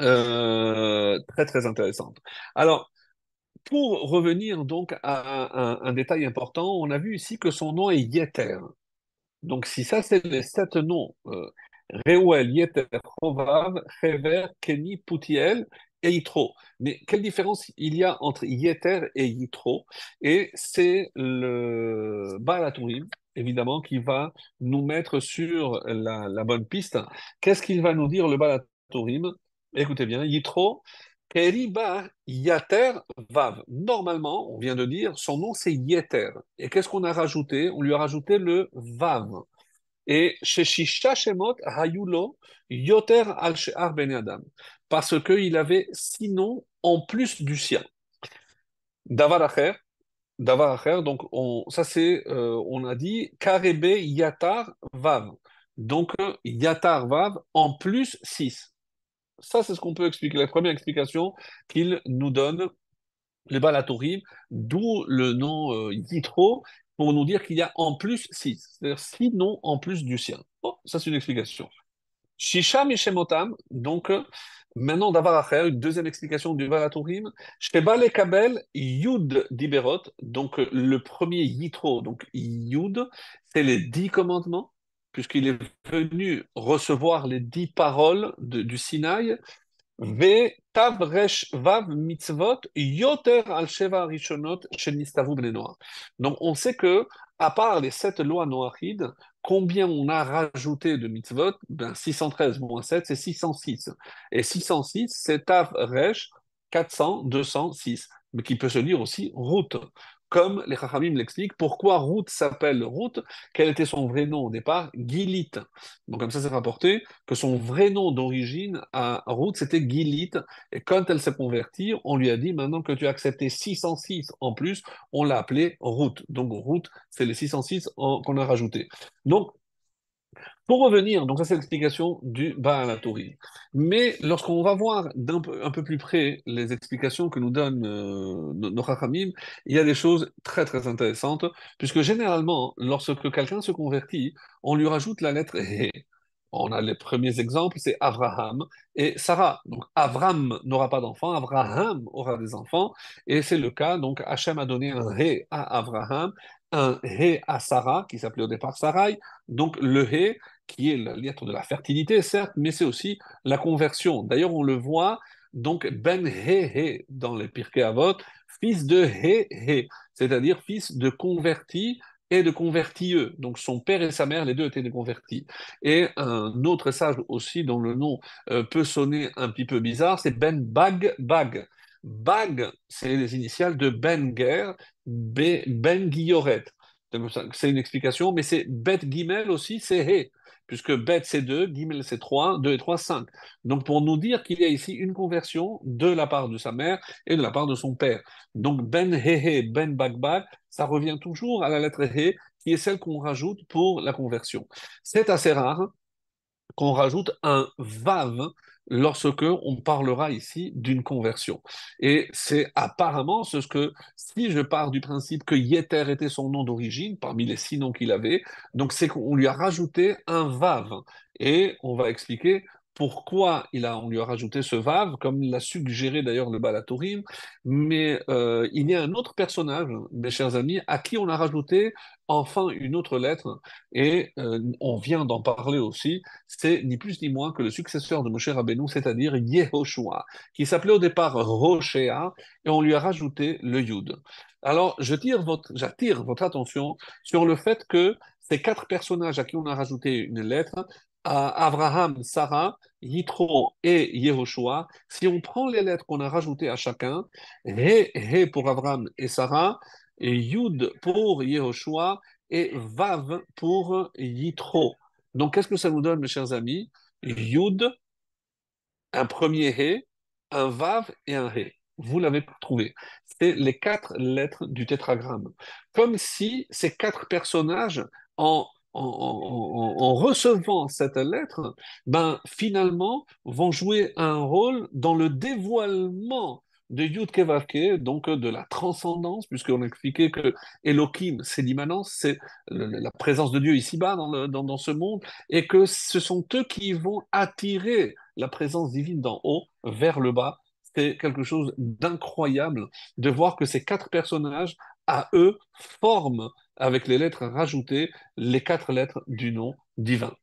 euh, très très intéressantes. Alors, pour revenir donc à un, détail important, on a vu ici que son nom est Yeter. Donc, si ça, c'est les sept noms, euh, Reuel, Yeter, Chovav, Hever, Kenny, Poutiel et Yitro. Mais quelle différence il y a entre Yeter et Yitro? Et c'est le Baal HaTurim, évidemment, qui va nous mettre sur la, bonne piste. Qu'est-ce qu'il va nous dire, le Baal HaTurim? Écoutez bien, Yitro, Keriba Yater Vav. Normalement, on vient de dire, son nom c'est Yeter. Et qu'est-ce qu'on a rajouté? On lui a rajouté le Vav. Et chez Shisha Shemot Hayulo Yoter al She'ar Ben Adam. Parce qu'il avait six noms en plus du sien. Davar Acher, donc on, ça c'est, euh, on a dit Karebe Yatar Vav. Donc euh, Yatar Vav en plus 6. Ça, c'est ce qu'on peut expliquer. La première explication qu'il nous donne, les Balatorim, d'où le nom euh, Yitro, pour nous dire qu'il y a en plus six. C'est-à-dire six noms en plus du sien. Bon, ça, c'est une explication. Shisham et Shemotam, donc euh, maintenant d'avoir à une deuxième explication du Balatorim. Sheba le Kabel Yud Diberot, donc euh, le premier Yitro, donc Yud, c'est les dix commandements puisqu'il est venu recevoir les dix paroles du Sinaï, Ve vav mitzvot yoter al sheva rishonot shel nistavu bnei Noach. Donc on sait que, à part les sept lois noachides, combien on a rajouté de mitzvot? Ben, 613 moins 7, c'est 606. Et 606, c'est tav resh 400, 206, mais qui peut se lire aussi route. Comme les Chachamim l'expliquent, pourquoi Ruth s'appelle Ruth Quel était son vrai nom au départ? Gilit. Donc comme ça, c'est rapporté que son vrai nom d'origine à Ruth, c'était Gilit. Et quand elle s'est convertie, on lui a dit, maintenant que tu as accepté 606 en plus, on l'a appelée Ruth. Donc Ruth, c'est les 606 en- qu'on a rajouté. Donc, pour revenir, donc ça c'est l'explication du Baal. Mais lorsqu'on va voir d'un peu, un peu plus près les explications que nous donnent euh, nos Chachamim, il y a des choses très très intéressantes, puisque généralement, lorsque quelqu'un se convertit, on lui rajoute la lettre He. On a les premiers exemples, c'est Abraham et Sarah. Donc Abraham n'aura pas d'enfants, Abraham aura des enfants, et c'est le cas. Donc Hachem a donné un He à Abraham, un He à Sarah, qui s'appelait au départ Sarai. Donc le He, qui est la de la fertilité, certes, mais c'est aussi la conversion. D'ailleurs, on le voit, donc Ben He He dans les Pirkei Avot, fils de He He, c'est-à-dire fils de converti et de convertieux. Donc son père et sa mère, les deux étaient des convertis. Et un autre sage aussi, dont le nom euh, peut sonner un petit peu bizarre, c'est Ben Bag Bag. Bag, c'est les initiales de Ben Ger, B- Ben Guilloret. C'est une explication, mais c'est Bet Gimel aussi, c'est He, puisque Bet c'est 2, Gimel c'est 3, 2 et 3, 5. Donc pour nous dire qu'il y a ici une conversion de la part de sa mère et de la part de son père. Donc Ben He He, Ben Bag Bag, ça revient toujours à la lettre He, qui est celle qu'on rajoute pour la conversion. C'est assez rare qu'on rajoute un vav lorsque on parlera ici d'une conversion. Et c'est apparemment ce que, si je pars du principe que Yeter était son nom d'origine, parmi les six noms qu'il avait, donc c'est qu'on lui a rajouté un vav. Et on va expliquer pourquoi il a, on lui a rajouté ce vav, comme l'a suggéré d'ailleurs le Balatorim. Mais euh, il y a un autre personnage, mes chers amis, à qui on a rajouté enfin une autre lettre, et euh, on vient d'en parler aussi, c'est ni plus ni moins que le successeur de Moshe Rabbeinu, c'est-à-dire Yehoshua, qui s'appelait au départ Roshea, et on lui a rajouté le Yud. Alors, je tire votre, j'attire votre attention sur le fait que ces quatre personnages à qui on a rajouté une lettre, Abraham, Sarah, Yitro et Yehoshua, si on prend les lettres qu'on a rajoutées à chacun, He, He pour Abraham et Sarah, et Yud pour Yehoshua, et Vav pour Yitro. Donc, qu'est-ce que ça nous donne, mes chers amis? Yud, un premier He, un Vav et un He. Vous l'avez trouvé. C'est les quatre lettres du tétragramme. Comme si ces quatre personnages, en, en, recevant cette lettre, ben, finalement, vont jouer un rôle dans le dévoilement de Yud donc de la transcendance, puisqu'on a expliqué que Elohim, c'est l'immanence, c'est la présence de Dieu ici-bas dans, dans, ce monde, et que ce sont eux qui vont attirer la présence divine d'en haut vers le bas. C'est quelque chose d'incroyable de voir que ces quatre personnages, à eux, forment, avec les lettres rajoutées, les quatre lettres du nom divin.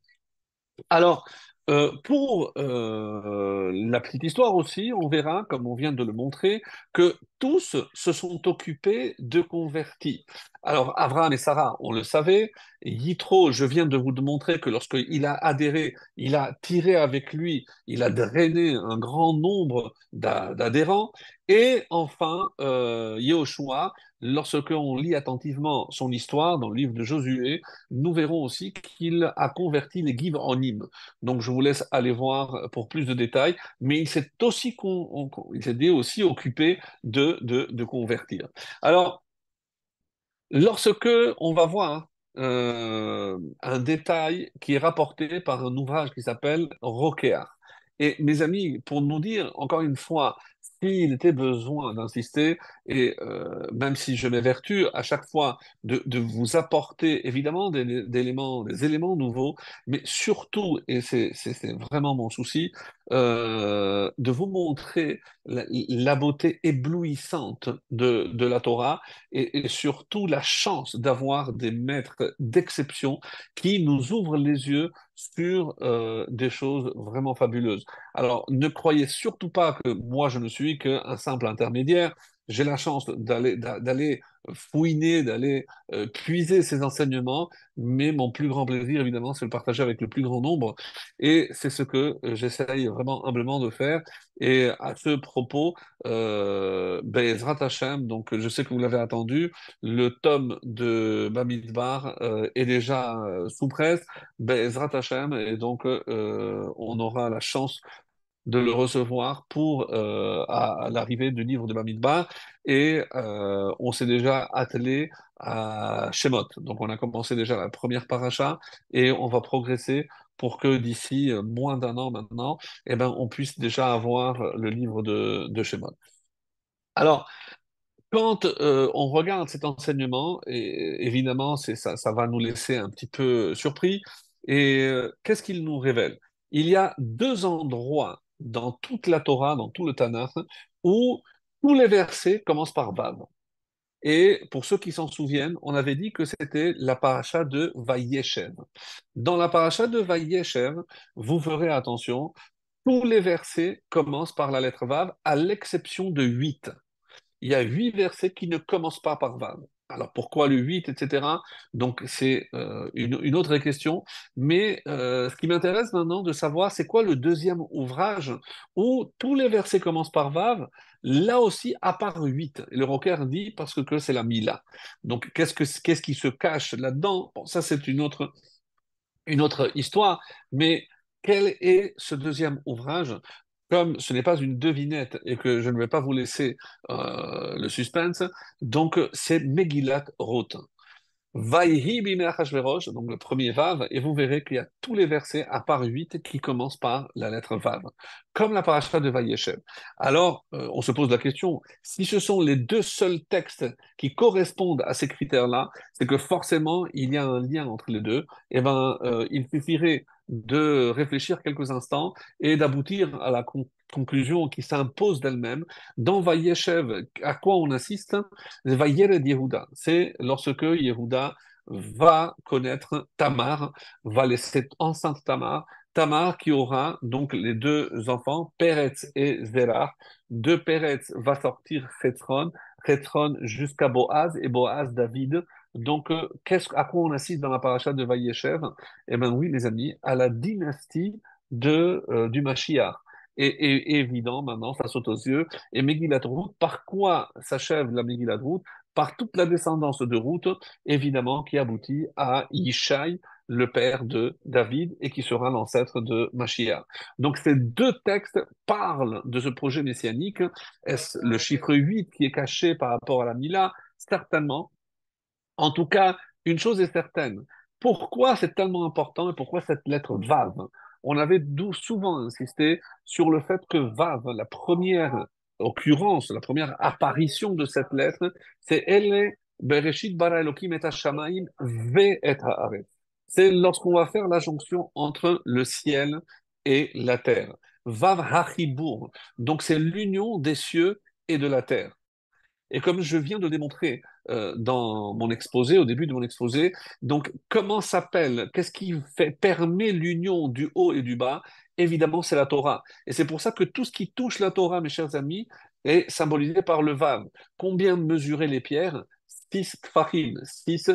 Alors, euh, pour euh, la petite histoire aussi, on verra, comme on vient de le montrer, que tous se sont occupés de convertis. Alors, Abraham et Sarah, on le savait. Yitro, je viens de vous montrer que lorsqu'il a adhéré, il a tiré avec lui, il a drainé un grand nombre d'adhérents. Et enfin, euh, Yehoshua, lorsque on lit attentivement son histoire dans le livre de Josué, nous verrons aussi qu'il a converti les Giv en hymnes. Donc, je vous laisse aller voir pour plus de détails. Mais il s'est aussi, aussi occupé de, convertir. Alors, Lorsque on va voir euh, un détail qui est rapporté par un ouvrage qui s'appelle Roquea. Et mes amis, pour nous dire encore une fois s'il était besoin d'insister, et euh, même si je m'évertue à chaque fois de, vous apporter évidemment des, éléments, des éléments nouveaux, mais surtout, et c'est vraiment mon souci, euh, de vous montrer la, beauté éblouissante de, la Torah et, et surtout la chance d'avoir des maîtres d'exception qui nous ouvrent les yeux sur euh, des choses vraiment fabuleuses. Alors, ne croyez surtout pas que moi, je ne suis qu'un simple intermédiaire. J'ai la chance d'aller d'aller fouiner, d'aller euh, puiser ces enseignements, mais mon plus grand plaisir, évidemment, c'est de le partager avec le plus grand nombre. Et c'est ce que euh, j'essaye vraiment humblement de faire. Et à ce propos, euh, Bezrat Hashem, donc je sais que vous l'avez attendu, le tome de Bamidbar euh, est déjà sous presse, Bezrat Hashem, et donc on aura la chance de le recevoir pour euh, à, l'arrivée du livre de Bamidbar et euh, on s'est déjà attelé à Shemot. Donc on a commencé déjà la première paracha et on va progresser pour que d'ici moins d'un an maintenant, eh ben, on puisse déjà avoir le livre de, de Shemot. Alors, quand euh, on regarde cet enseignement, et évidemment, ça, ça va nous laisser un petit peu surpris. Et qu'est-ce qu'il nous révèle? Il y a deux endroits dans toute la Torah, dans tout le Tanakh, où tous les versets commencent par Vav. Et pour ceux qui s'en souviennent, on avait dit que c'était la paracha de Vayeshev. Dans la paracha de Vayeshev, vous ferez attention, tous les versets commencent par la lettre Vav, à l'exception de huit. Il y a huit versets qui ne commencent pas par Vav. Alors pourquoi le 8, etc. Donc c'est euh, une, autre question. Mais euh, ce qui m'intéresse maintenant de savoir, c'est quoi le deuxième ouvrage où tous les versets commencent par Vav, là aussi à part 8. Et le rocker dit parce que, c'est la Mila. Donc qu'est-ce, que, qu'est-ce qui se cache là-dedans? Bon, ça c'est une autre histoire. Mais quel est ce deuxième ouvrage comme ce n'est pas une devinette et que je ne vais pas vous laisser euh, le suspense, donc c'est Megillat Roth. Vaihi donc le premier Vav, et vous verrez qu'il y a tous les versets, à part 8, qui commencent par la lettre Vav, comme la paracha de Vayeshev. Alors, euh, on se pose la question, si ce sont les deux seuls textes qui correspondent à ces critères-là, c'est que forcément, il y a un lien entre les deux, et eh ben, euh, il suffirait de réfléchir quelques instants et d'aboutir à la conclusion qui s'impose d'elle-même. Dans Vayeshev, à quoi on assiste? Vayered Yehuda, c'est lorsque Yehuda va connaître Tamar, va laisser enceinte Tamar, Tamar qui aura donc les deux enfants, Peretz et Zerah. De Peretz va sortir Chetron, Chetron jusqu'à Boaz et Boaz David. Donc, euh, à quoi on assiste dans la paracha de Vayeshev? Eh bien oui, les amis, à la dynastie de, euh, du Mashiach. Et, évident, maintenant, ça saute aux yeux. Et Megillat Ruth, par quoi s'achève la Megillat Ruth par toute la descendance de Ruth, évidemment, qui aboutit à Yishai, le père de David, et qui sera l'ancêtre de Mashiach. Donc ces deux textes parlent de ce projet messianique. Est-ce le chiffre 8 qui est caché par rapport à la Mila? Certainement. En tout cas, une chose est certaine. Pourquoi c'est tellement important et pourquoi cette lettre Vav On avait souvent insisté sur le fait que Vav, la première occurrence, la première apparition de cette lettre, c'est Elle Bereshit bara Elohim et ve et C'est lorsqu'on va faire la jonction entre le ciel et la terre. Vav hachibur. Donc c'est l'union des cieux et de la terre. Et comme je viens de démontrer euh, dans mon exposé, au début de mon exposé, donc comment s'appelle, qu'est-ce qui fait, permet l'union du haut et du bas? Évidemment, c'est la Torah. Et c'est pour ça que tout ce qui touche la Torah, mes chers amis, est symbolisé par le Vav. Combien mesurer les pierres? Six tfachim, six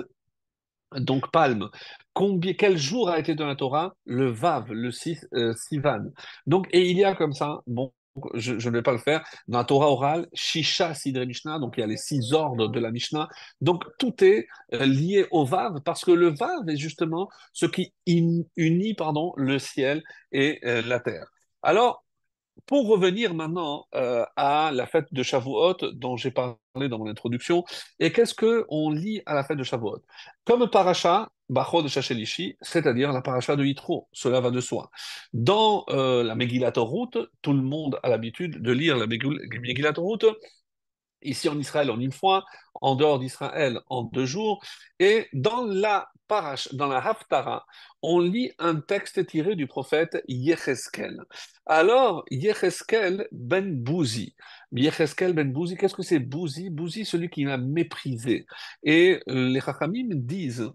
donc palmes. Combien, quel jour a été dans la Torah? Le Vav, le six, euh, Sivan. Donc, et il y a comme ça, bon, je, ne vais pas le faire. Dans la Torah orale, Shisha Sidre Mishnah, donc il y a les six ordres de la Mishnah. Donc tout est euh, lié au Vav, parce que le Vav est justement ce qui unit pardon, le ciel et euh, la terre. Alors, pour revenir maintenant euh, à la fête de Shavuot dont j'ai parlé dans mon introduction, et qu'est-ce qu'on lit à la fête de Shavuot? Comme paracha, Bachod Shachelishi, c'est-à-dire la paracha de Yitro, cela va de soi. Dans euh, la Megillat Ruth, tout le monde a l'habitude de lire la Megillat Ruth, ici en Israël en une fois, en dehors d'Israël en deux jours, et dans la parash, dans la Haftara, on lit un texte tiré du prophète Yecheskel. Alors, Yecheskel ben Bouzi. Yecheskel ben Bouzi, qu'est-ce que c'est Bouzi? Bouzi, celui qui l'a méprisé. Et les Chachamim disent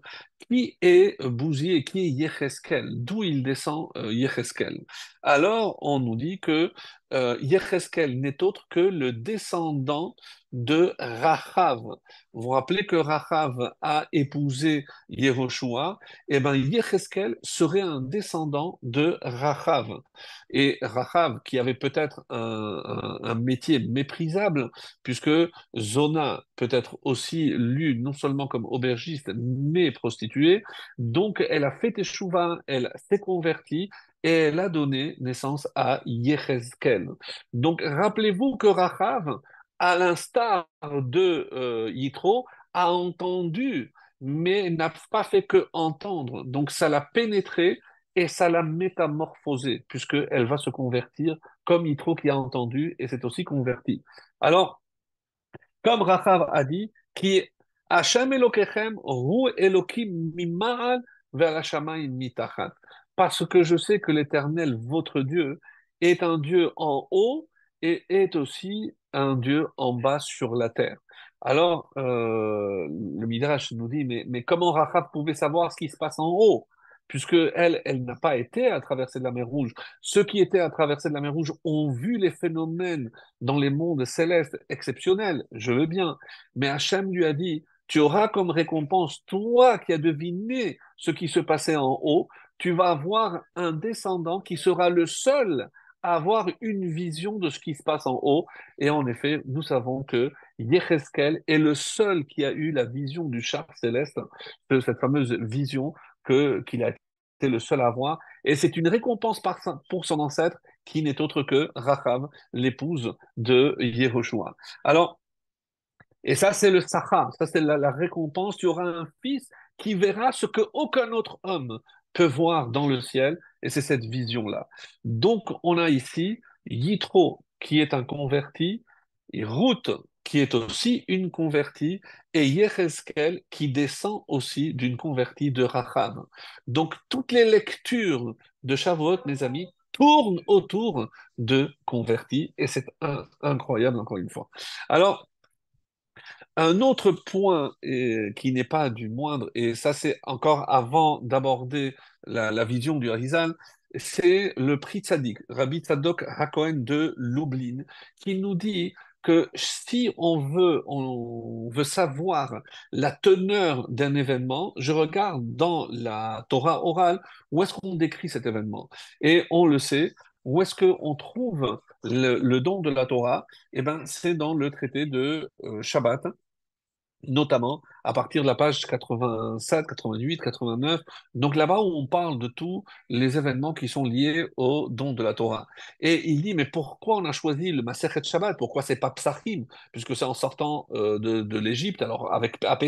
qui est Bouzi et qui est Yecheskel D'où il descend euh, Yecheskel Alors, on nous dit que euh, Yecheskel n'est autre que le descendant de Rachav. Vous vous rappelez que Rachav a épousé Yehoshua, et eh bien Yecheskel serait un descendant de Rachav. Et Rachav, qui avait peut-être un, métier méprisable, puisque Zona peut être aussi lue non seulement comme aubergiste, mais prostituée, donc elle a fait Teshuvah, elle s'est convertie, et elle a donné naissance à Yecheskel. Donc rappelez-vous que Rachav, à l'instar de euh, Yitro, a entendu, mais n'a pas fait que entendre. Donc ça l'a pénétré et ça l'a métamorphosé, puisqu'elle va se convertir comme Yitro qui a entendu et s'est aussi converti. Alors, comme Rachav a dit, qui Hashem Elokechem, Ru Elokim Mimal Mitachat. Parce que je sais que l'Éternel, votre Dieu, est un Dieu en haut et est aussi un Dieu en bas sur la terre. Alors, euh, le Midrash nous dit, mais, mais comment Rachab pouvait savoir ce qui se passe en haut? Puisque elle, elle n'a pas été à traverser de la mer Rouge. Ceux qui étaient à traverser de la mer Rouge ont vu les phénomènes dans les mondes célestes exceptionnels, je veux bien. Mais Hachem lui a dit, tu auras comme récompense, toi qui as deviné ce qui se passait en haut, tu vas avoir un descendant qui sera le seul avoir une vision de ce qui se passe en haut. Et en effet, nous savons que Yecheskel est le seul qui a eu la vision du char céleste, de cette fameuse vision qu'il a été le seul à avoir. Et c'est une récompense pour son ancêtre qui n'est autre que Rachav, l'épouse de Yehoshua. Alors, et ça, c'est le Sacha, ça, c'est la, la, récompense. Tu auras un fils qui verra ce que aucun autre homme peut voir dans le ciel, et c'est cette vision-là. Donc, on a ici Yitro, qui est un converti, et Ruth, qui est aussi une convertie, et Yecheskel, qui descend aussi d'une convertie de Rachab. Donc, toutes les lectures de Shavuot, mes amis, tournent autour de convertis, et c'est incroyable, encore une fois. Alors, un autre point qui n'est pas du moindre, et ça c'est encore avant d'aborder la, vision du Harizal, c'est le prix Tzadik, Rabbi Tzadok Hakohen de Lublin, qui nous dit que si on veut, on veut savoir la teneur d'un événement, je regarde dans la Torah orale où est-ce qu'on décrit cet événement. Et on le sait, où est-ce qu'on trouve le, don de la Torah? Eh bien, c'est dans le traité de euh, Shabbat, notamment à partir de la page 87, 88, 89. Donc là-bas où on parle de tous les événements qui sont liés au don de la Torah. Et il dit, mais pourquoi on a choisi le Masechet Shabbat? Pourquoi c'est pas Psachim? Puisque c'est en sortant euh, de, l'Égypte, alors avec à.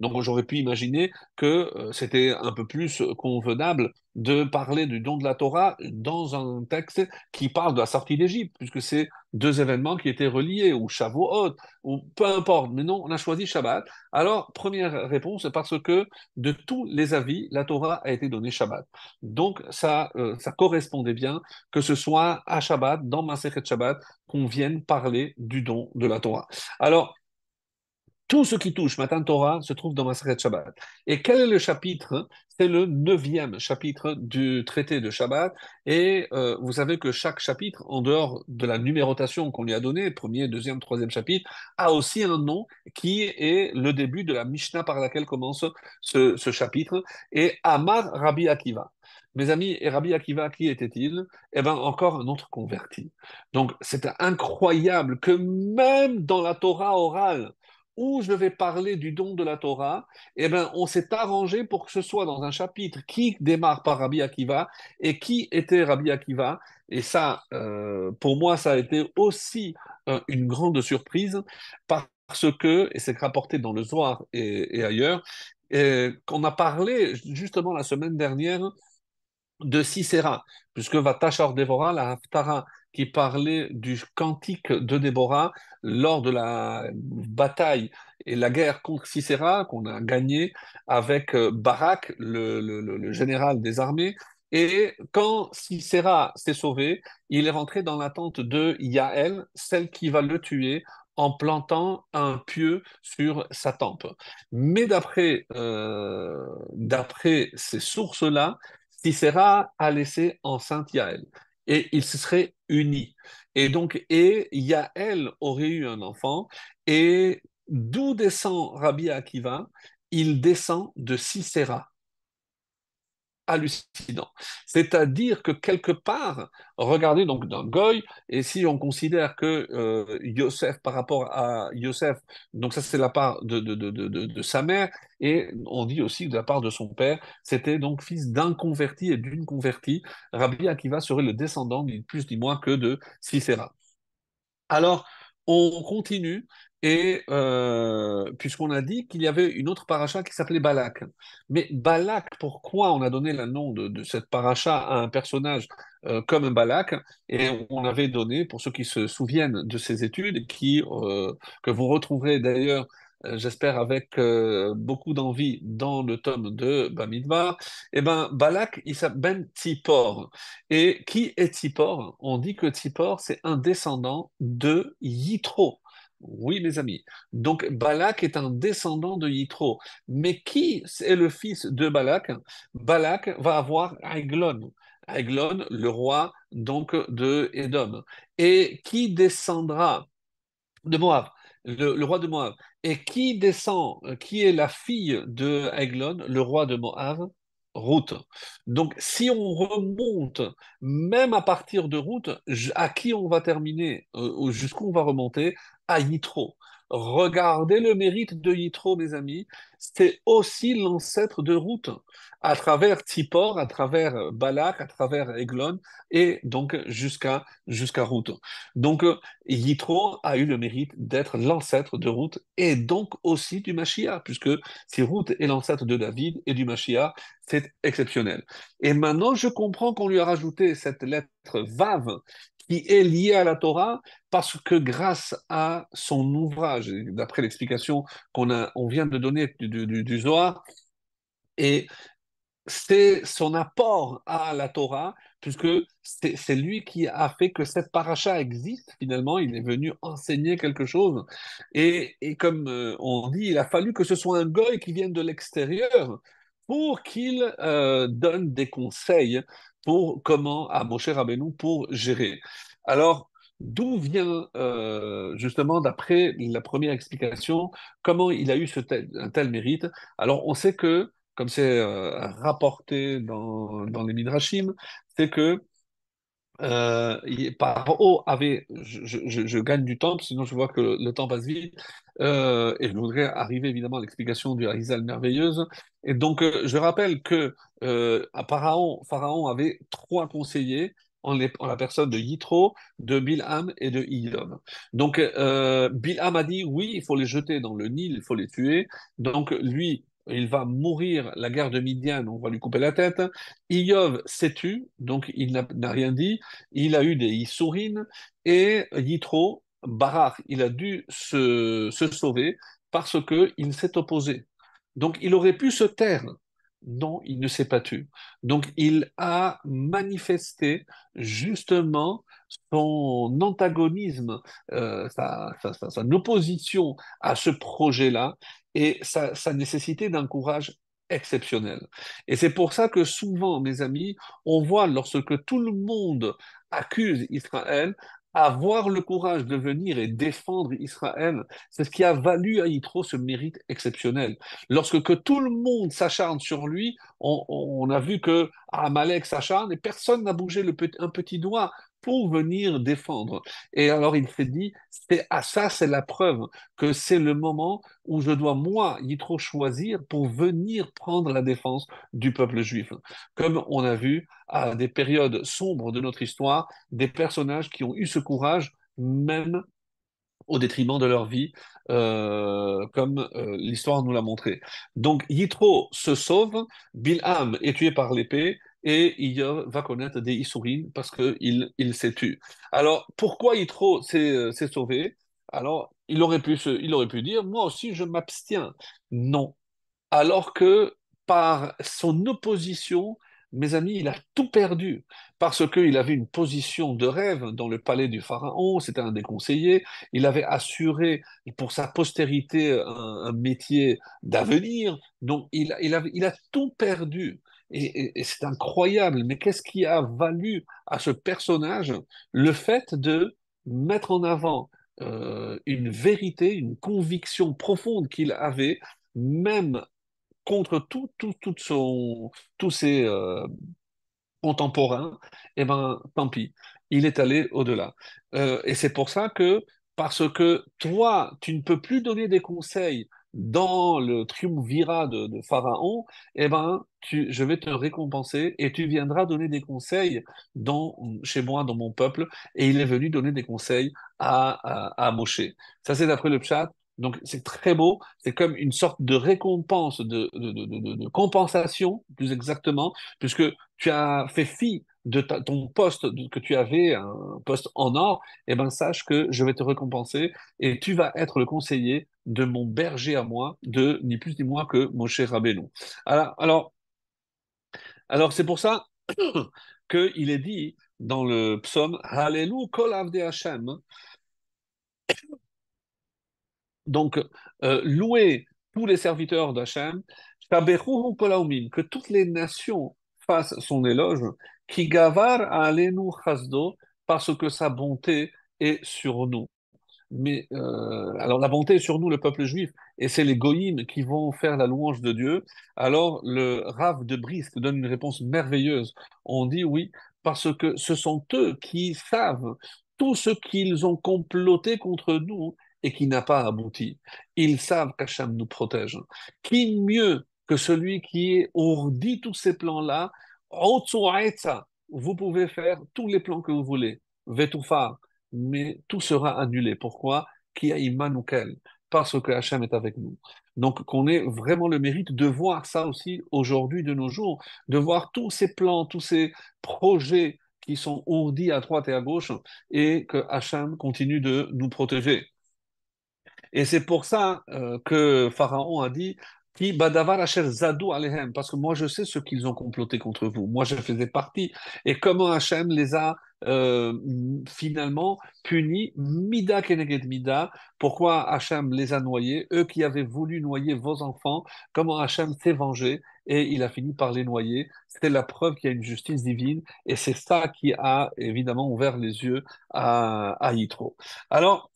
Donc j'aurais pu imaginer que euh, c'était un peu plus convenable de parler du don de la Torah dans un texte qui parle de la sortie d'Égypte, puisque c'est deux événements qui étaient reliés, ou Shavuot, ou peu importe. Mais non, on a choisi Shabbat. Alors, première réponse, parce que de tous les avis, la Torah a été donnée Shabbat. Donc, ça, euh, ça correspondait bien que ce soit à Shabbat, dans Masechet Shabbat, qu'on vienne parler du don de la Torah. Alors, tout ce qui touche Matan Torah se trouve dans Maseret Shabbat. Et quel est le chapitre? C'est le neuvième chapitre du traité de Shabbat. Et euh, vous savez que chaque chapitre, en dehors de la numérotation qu'on lui a donnée, premier, deuxième, troisième chapitre, a aussi un nom qui est le début de la Mishnah par laquelle commence ce, ce chapitre. Et Amar Rabbi Akiva. Mes amis, et Rabbi Akiva, qui était-il? Eh bien, encore un autre converti. Donc, c'est incroyable que même dans la Torah orale, où je vais parler du don de la Torah, eh ben, on s'est arrangé pour que ce soit dans un chapitre qui démarre par Rabbi Akiva et qui était Rabbi Akiva. Et ça, euh, pour moi, ça a été aussi euh, une grande surprise parce que, et c'est rapporté dans le Zohar et, ailleurs, qu'on a parlé justement la semaine dernière de Sisera, puisque Vatachar Devora, la Haftara, qui parlait du cantique de Déborah lors de la bataille et la guerre contre Sisera, qu'on a gagné avec euh, Barak, le, général des armées. Et quand Sisera s'est sauvé, il est rentré dans la tente de Yaël, celle qui va le tuer en plantant un pieu sur sa tempe. Mais d'après euh, ces sources-là, Sisera a laissé enceinte Yaël et ils se seraient Et donc, et Yaël aurait eu un enfant, et d'où descend Rabbi Akiva? Il descend de Sisera hallucinant. C'est-à-dire que quelque part, regardez donc d'un goy, et si on considère que euh, Yosef par rapport à Yosef, donc ça c'est la part de, sa mère, et on dit aussi de la part de son père, c'était donc fils d'un converti et d'une convertie. Rabbi Akiva serait le descendant, ni plus ni moins que de Sisera. Alors, on continue et euh, puisqu'on a dit qu'il y avait une autre paracha qui s'appelait Balak. Mais Balak, pourquoi on a donné le nom de, cette paracha à un personnage euh, comme Balak? Et on avait donné, pour ceux qui se souviennent de ces études, qui, euh, que vous retrouverez d'ailleurs, j'espère avec beaucoup d'envie, dans le tome de Bamidbar, et eh ben Balak, il s'appelle Ben Tzipor. Et qui est Tzipor? On dit que Tzipor, c'est un descendant de Yitro. Oui, mes amis. Donc, Balak est un descendant de Yitro. Mais qui est le fils de Balak? Balak va avoir Aiglon. Aiglon, le roi donc de Édom. Et qui descendra de Moab? Le, roi de Moab. Et qui descend, qui est la fille de Aiglon, le roi de Moab? Route. Donc, si on remonte, même à partir de route, à qui on va terminer, euh, jusqu'où on va remonter? Yitro. Regardez le mérite de Yitro, mes amis. C'est aussi l'ancêtre de Ruth, à travers Tzipor, à travers Balak, à travers Eglon, et donc jusqu'à Ruth. Donc Yitro a eu le mérite d'être l'ancêtre de Ruth et donc aussi du Mashiach, puisque si Ruth est l'ancêtre de David et du Mashiach, c'est exceptionnel. Et maintenant, je comprends qu'on lui a rajouté cette lettre Vav qui est lié à la Torah parce que grâce à son ouvrage, d'après l'explication qu'on on vient de donner du, Zohar, et c'est son apport à la Torah, puisque c'est lui qui a fait que cette paracha existe finalement, il est venu enseigner quelque chose. Et, et comme euh, on dit, il a fallu que ce soit un goy qui vienne de l'extérieur pour qu'il euh, donne des conseils pour comment à Moshe Rabbeinu pour gérer. Alors, d'où vient euh, justement, d'après la première explication, comment il a eu ce tel, un tel mérite? Alors, on sait que, comme c'est euh, rapporté dans, dans les Midrashim, c'est que euh, par avait, je, je, gagne du temps, sinon je vois que le, temps passe vite. Euh, et je voudrais arriver évidemment à l'explication du Harizal merveilleuse. Et donc, euh, je rappelle que euh, à Pharaon, Pharaon avait trois conseillers en, la personne de Yitro, de Bilham et de Iyov. Donc, Bilham a dit oui, il faut les jeter dans le Nil, il faut les tuer. Donc, lui, il va mourir la guerre de Midian, on va lui couper la tête. Iyov s'est tu, donc il n'a n'a rien dit. Il a eu des Issourines. Et Yitro, Barak, il a dû se, se sauver parce qu'il s'est opposé. Donc, il aurait pu se taire. Non, il ne s'est pas tu. Donc, il a manifesté justement son antagonisme, euh, sa, sa- sa- son opposition à ce projet-là et sa, sa nécessité d'un courage exceptionnel. Et c'est pour ça que souvent, mes amis, on voit lorsque tout le monde accuse Israël, avoir le courage de venir et défendre Israël, c'est ce qui a valu à Yitro ce mérite exceptionnel. Lorsque que tout le monde s'acharne sur lui, on, a vu que Amalek s'acharne et personne n'a bougé le un petit doigt pour venir défendre. Et alors il s'est dit, c'est à ça, c'est la preuve que c'est le moment où je dois, moi, Yitro, choisir pour venir prendre la défense du peuple juif. Comme on a vu à des périodes sombres de notre histoire, des personnages qui ont eu ce courage, même au détriment de leur vie, euh, comme euh, l'histoire nous l'a montré. Donc Yitro se sauve, Bilham est tué par l'épée, et Iyov va connaître des Issourines parce qu'il il s'est tué. Alors, pourquoi Yitro s'est euh, s'est sauvé? Alors, il aurait pu, il aurait pu dire, moi aussi, je m'abstiens. Non, alors que par son opposition, mes amis, il a tout perdu parce qu'il avait une position de rêve dans le palais du pharaon, c'était un des conseillers, il avait assuré pour sa postérité un, métier d'avenir, donc il, il, il a tout perdu. Et, c'est incroyable, mais qu'est-ce qui a valu à ce personnage le fait de mettre en avant euh, une vérité, une conviction profonde qu'il avait, même contre tout, tout, tout tous ses euh, contemporains, eh ben, tant pis, il est allé au-delà. Euh, et c'est pour ça que, parce que toi, tu ne peux plus donner des conseils dans le triumvirat de, de Pharaon, eh ben, tu, je vais te récompenser et tu viendras donner des conseils dans, chez moi, dans mon peuple. Et il est venu donner des conseils à, à, à Moshe. Ça, c'est d'après le chat. Donc, c'est très beau. C'est comme une sorte de récompense, de, de, de, compensation, plus exactement, puisque tu as fait fi de ton poste que tu avais, un poste en or, eh ben sache que je vais te récompenser et tu vas être le conseiller de mon berger à moi, de ni plus ni moins que Moshe Rabbeinu. Alors, alors, c'est pour ça qu'il est dit dans le psaume Hallelu kol avdei Hashem. Donc, euh, louez tous les serviteurs d'Hachem, que toutes les nations fassent son éloge, qui gavar alenu chasdo, parce que sa bonté est sur nous. Mais euh, alors la bonté est sur nous, le peuple juif, et c'est les goïms qui vont faire la louange de Dieu. Alors le Rav de Brisk donne une réponse merveilleuse. On dit oui, parce que ce sont eux qui savent tout ce qu'ils ont comploté contre nous et qui n'a pas abouti. Ils savent qu'Hachem nous protège. Qui mieux que celui qui est ourdi tous ces plans-là, vous pouvez faire tous les plans que vous voulez. Vetoufa, mais tout sera annulé. Pourquoi? Qui a Immanukel? Parce que Hachem est avec nous. Donc, qu'on ait vraiment le mérite de voir ça aussi aujourd'hui, de nos jours, de voir tous ces plans, tous ces projets qui sont ourdis à droite et à gauche, et que Hachem continue de nous protéger. Et c'est pour ça euh, que Pharaon a dit Badavar asher zadou alehem, parce que moi je sais ce qu'ils ont comploté contre vous. Moi je faisais partie. Et comment Hachem les a euh, finalement punis, mida keneged mida. Pourquoi Hachem les a noyés Eux qui avaient voulu noyer vos enfants, comment Hachem s'est vengé et il a fini par les noyer. C'est la preuve qu'il y a une justice divine et c'est ça qui a évidemment ouvert les yeux à, à Yitro. Alors,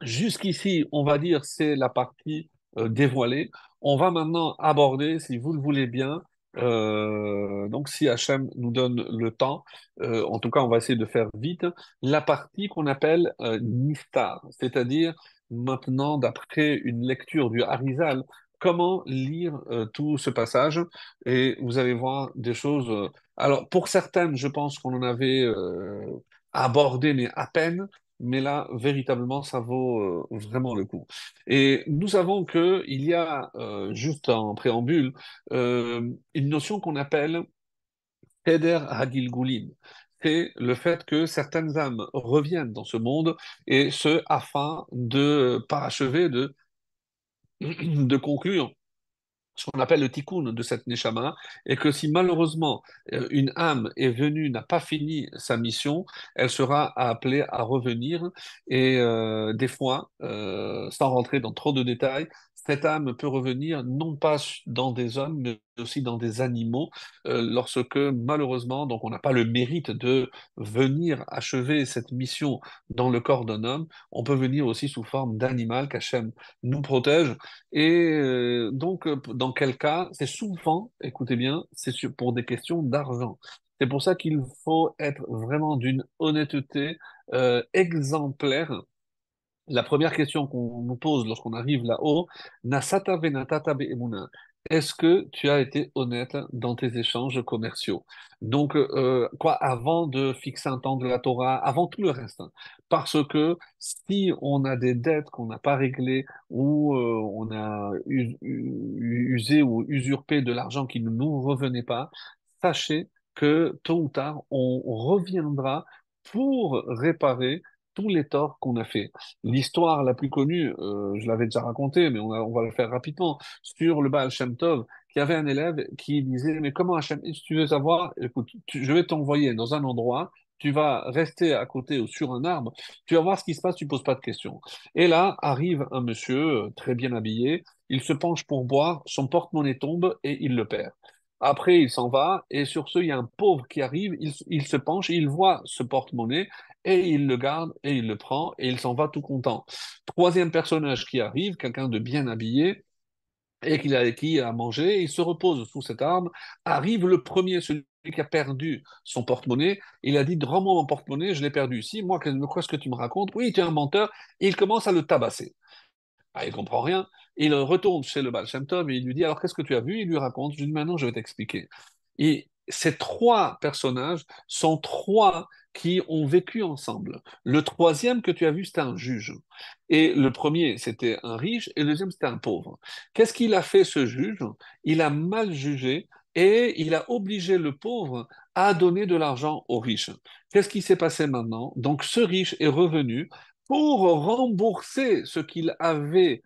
Jusqu'ici, on va dire, c'est la partie euh, dévoilée. On va maintenant aborder, si vous le voulez bien, euh, donc si Hachem nous donne le temps, euh, en tout cas, on va essayer de faire vite, la partie qu'on appelle euh, Niftar, c'est-à-dire maintenant, d'après une lecture du Harizal, comment lire euh, tout ce passage et vous allez voir des choses. euh, alors, pour certaines, je pense qu'on en avait euh, abordé, mais à peine. Mais là, véritablement, ça vaut euh, vraiment le coup. Et nous savons que il y a, euh, juste en préambule, euh, une notion qu'on appelle Heder Hagilgulim. C'est le fait que certaines âmes reviennent dans ce monde et ce afin de parachever, de, de conclure ce qu'on appelle le tikkun de cette neshama, et que si malheureusement euh, une âme est venue, n'a pas fini sa mission, elle sera appelée à revenir, et euh, des fois, euh, sans rentrer dans trop de détails, cette âme peut revenir non pas dans des hommes, mais aussi dans des animaux, euh, lorsque malheureusement, donc on n'a pas le mérite de venir achever cette mission dans le corps d'un homme, on peut venir aussi sous forme d'animal qu'Hachem nous protège et euh, donc, dans quel cas, c'est souvent, écoutez bien, c'est pour des questions d'argent. C'est pour ça qu'il faut être vraiment d'une honnêteté euh, exemplaire la première question qu'on nous pose lorsqu'on arrive là-haut. Est-ce que tu as été honnête dans tes échanges commerciaux? Donc, euh, quoi, avant de fixer un temps de la Torah, avant tout le reste. hein. Parce que si on a des dettes qu'on n'a pas réglées ou euh, on a usé ou usurpé de l'argent qui ne nous revenait pas, sachez que tôt ou tard, on reviendra pour réparer tous les torts qu'on a fait. L'histoire la plus connue, euh, je l'avais déjà racontée, mais on, va le faire rapidement, sur le Baal Shem Tov, qui avait un élève qui disait, mais comment Hachem, si tu veux savoir, écoute, je vais t'envoyer dans un endroit, tu vas rester à côté ou sur un arbre, tu vas voir ce qui se passe, tu poses pas de questions. Et là, arrive un monsieur, euh, très bien habillé, il se penche pour boire, son porte-monnaie tombe et il le perd. Après, il s'en va, et sur ce, il y a un pauvre qui arrive, il, se penche, il voit ce porte-monnaie, et il le garde et il le prend et il s'en va tout content. Troisième personnage qui arrive, quelqu'un de bien habillé et qui a, qui a mangé, il se repose sous cet arbre. Arrive le premier, celui qui a perdu son porte-monnaie. Il a dit Rends-moi mon porte-monnaie, je l'ai perdu ici. Moi, quoi est-ce que tu me racontes? Oui, tu es un menteur. Il commence à le tabasser. Ah, il comprend rien. Il retourne chez le Baal Shem Tov et il lui dit Alors, qu'est-ce que tu as vu? Il lui raconte. Je lui dis Maintenant, je vais t'expliquer. Et ces trois personnages sont trois qui ont vécu ensemble. Le troisième que tu as vu, c'était un juge. Et le premier, c'était un riche, et le deuxième, c'était un pauvre. Qu'est-ce qu'il a fait, ce juge? Il a mal jugé et il a obligé le pauvre à donner de l'argent au riche. Qu'est-ce qui s'est passé maintenant? Donc, ce riche est revenu pour rembourser ce qu'il avait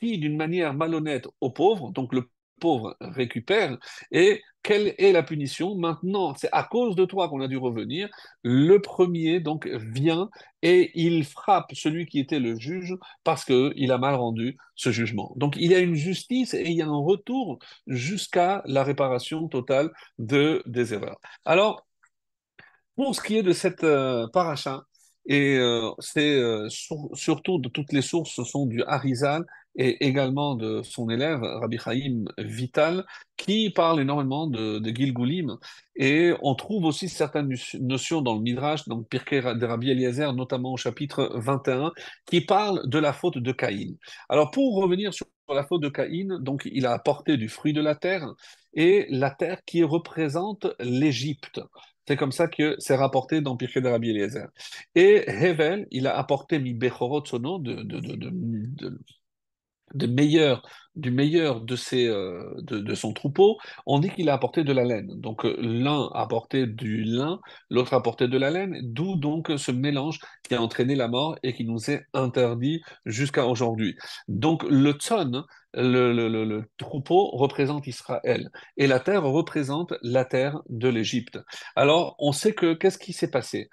d'une manière malhonnête au pauvre. Donc, le pauvre récupère. Et quelle est la punition? Maintenant, c'est à cause de toi qu'on a dû revenir. Le premier, donc, vient et il frappe celui qui était le juge parce qu'il a mal rendu ce jugement. Donc, il y a une justice et il y a un retour jusqu'à la réparation totale de, des erreurs. Alors, pour ce qui est de cette euh, paracha, et euh, c'est euh, sur- surtout de toutes les sources, ce sont du Harizal et également de son élève, Rabbi Chaim Vital, qui parle énormément de, de Gilgulim. Et on trouve aussi certaines no- notions dans le Midrash, le Pirkei de Rabbi Eliezer, notamment au chapitre 21, qui parle de la faute de Caïn. Alors pour revenir sur la faute de Caïn, donc il a apporté du fruit de la terre, et la terre qui représente l'Égypte. C'est comme ça que c'est rapporté dans Pirkei de Rabbi Eliezer. Et Hevel, il a apporté mi Bechorot de, de, de, de- meilleur, du meilleur de, ses, euh, de, son troupeau, on dit qu'il a apporté de la laine. Donc euh, l'un a apporté du lin, l'autre a apporté de la laine, d'où donc ce mélange qui a entraîné la mort et qui nous est interdit jusqu'à aujourd'hui. Donc le tson, le, le, troupeau représente Israël et la terre représente la terre de l'Égypte. Alors on sait que qu'est-ce qui s'est passé?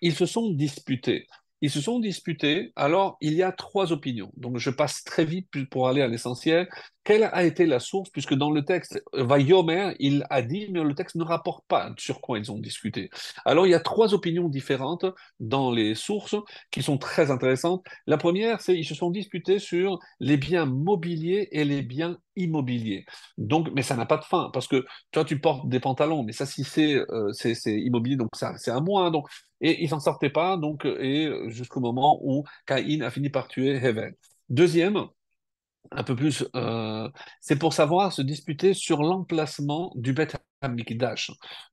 Ils se sont disputés. Ils se sont disputés, alors il y a trois opinions. Donc je passe très vite pour aller à l'essentiel. Quelle a été la source? Puisque dans le texte, Vayomer, il a dit, mais le texte ne rapporte pas sur quoi ils ont discuté. Alors il y a trois opinions différentes dans les sources qui sont très intéressantes. La première, c'est ils se sont disputés sur les biens mobiliers et les biens immobiliers. Donc, mais ça n'a pas de fin, parce que toi, tu portes des pantalons, mais ça, si c'est euh, immobilier, donc c'est à moi. hein. donc, et il s'en sortait pas, donc, et jusqu'au moment où Caïn a fini par tuer Hevel. Deuxième, un peu plus, euh, c'est pour savoir se disputer sur l'emplacement du Beth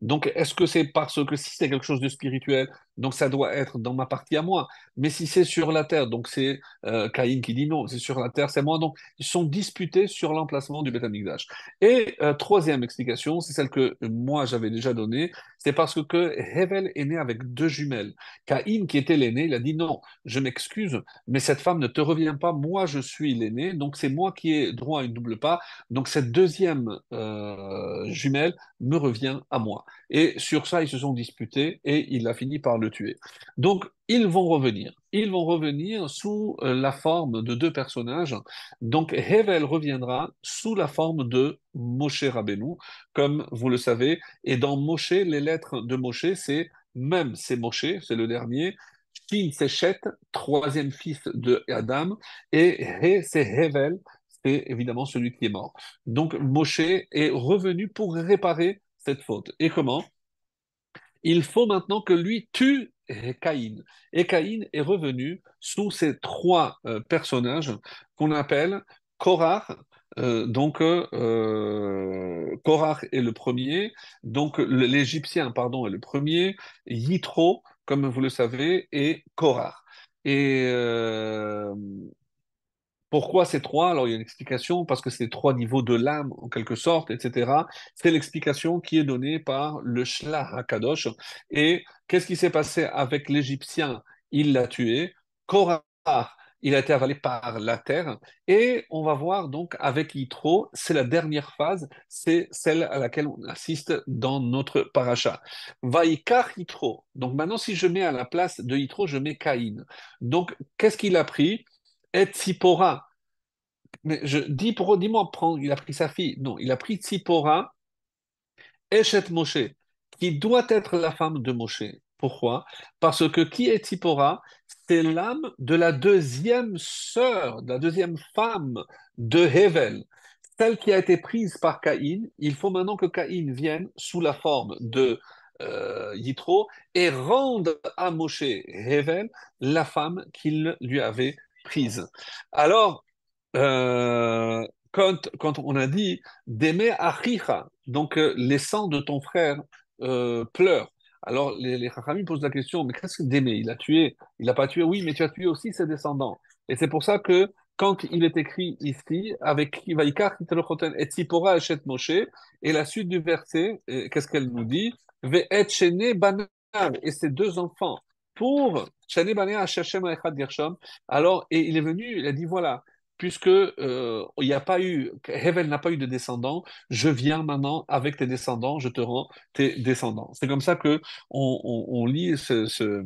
Donc, est-ce que c'est parce que si c'est quelque chose de spirituel, donc ça doit être dans ma partie à moi, mais si c'est sur la terre, donc c'est euh, Caïn qui dit non, c'est sur la terre, c'est moi. Donc, ils sont disputés sur l'emplacement du Beth Amikdash. Et euh, troisième explication, c'est celle que moi j'avais déjà donnée, c'est parce que Hevel est né avec deux jumelles. Caïn, qui était l'aîné, il a dit non, je m'excuse, mais cette femme ne te revient pas, moi je suis l'aîné, donc c'est moi qui ai droit à une double part. Donc cette deuxième euh, jumelle me revient à moi. Et sur ça, ils se sont disputés et il a fini par le tuer. Donc, ils vont revenir. Ils vont revenir sous euh, la forme de deux personnages. Donc, Hevel reviendra sous la forme de Moshe Rabbeinu, comme vous le savez. Et dans Moshe, les lettres de Moshe, c'est même, c'est Moshe, c'est le dernier. Shin, c'est Chet, troisième fils de Adam. Et He, c'est Hevel, évidemment celui qui est mort. Donc Moshe est revenu pour réparer cette faute. Et comment? Il faut maintenant que lui tue Caïn. Et Caïn est revenu sous ces trois euh, personnages qu'on appelle Korach. Euh, donc, euh, Korach est le premier, donc l'Égyptien, pardon, est le premier, Yitro, comme vous le savez, et Korach. Et euh, pourquoi ces trois? Alors, il y a une explication, parce que c'est trois niveaux de l'âme, en quelque sorte, etc. C'est l'explication qui est donnée par le Shlach HaKadosh. Et qu'est-ce qui s'est passé avec l'Égyptien? Il l'a tué. Korah, il a été avalé par la terre. Et on va voir donc avec Yitro, c'est la dernière phase, c'est celle à laquelle on assiste dans notre paracha. Vaikar Yitro. Donc maintenant, si je mets à la place de Yitro, je mets Caïn. Donc, qu'est-ce qu'il a pris? Et Tzipora. Mais je dis pour dis-moi il a pris sa fille. Non, il a pris Tzipora, Eshet Moshe, qui doit être la femme de Moshe. Pourquoi? Parce que qui est Tzipora C'est l'âme de la deuxième sœur, de la deuxième femme de Hevel, celle qui a été prise par Caïn. Il faut maintenant que Caïn vienne sous la forme de euh, Yitro et rende à Moshe Hevel la femme qu'il lui avait Alors, euh, quand, quand, on a dit d'aimer Achicha, donc euh, les sangs de ton frère euh, pleurent. Alors les, les posent la question, mais qu'est-ce que d'aimer? Il a tué, il n'a pas tué, oui, mais tu as tué aussi ses descendants. Et c'est pour ça que quand il est écrit ici, avec Vaïkar, et Tzipora, et Moshe, et la suite du verset, qu'est-ce qu'elle nous dit? Et ses deux enfants pour alors, et il est venu, il a dit voilà, puisque euh, n'y a pas eu, Hevel n'a pas eu de descendants, je viens maintenant avec tes descendants, je te rends tes descendants. C'est comme ça que on, lit ce,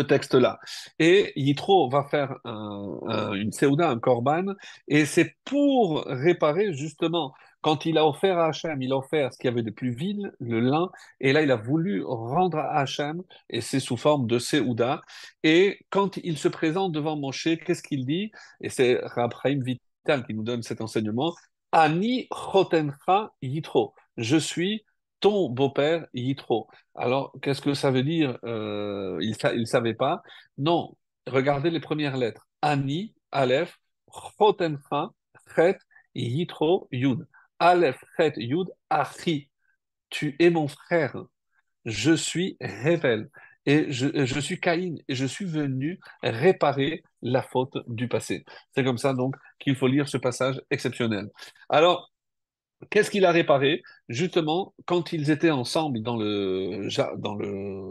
texte-là. Et Yitro va faire une Seuda, un Korban, et c'est pour réparer justement quand il a offert à Hachem, il a offert ce qu'il y avait de plus vil, le lin, et là il a voulu rendre à Hachem, et c'est sous forme de Seouda. Et quand il se présente devant Moshe, qu'est-ce qu'il dit? Et c'est Rabhaim Vital qui nous donne cet enseignement. Ani chotencha yitro. Je suis ton beau-père Yitro. Alors, qu'est-ce que ça veut dire euh, Il ne savait pas? Non, regardez les premières lettres. Ani, Aleph, chotencha, Chet, Yitro, Yud. Aleph, Chet, Yud, Achi. Tu es mon frère. Je suis Hevel. Et je, je, suis Caïn. Et je suis venu réparer la faute du passé. C'est comme ça, donc, qu'il faut lire ce passage exceptionnel. Alors, Qu'est-ce qu'il a réparé? Justement, quand ils étaient ensemble dans le,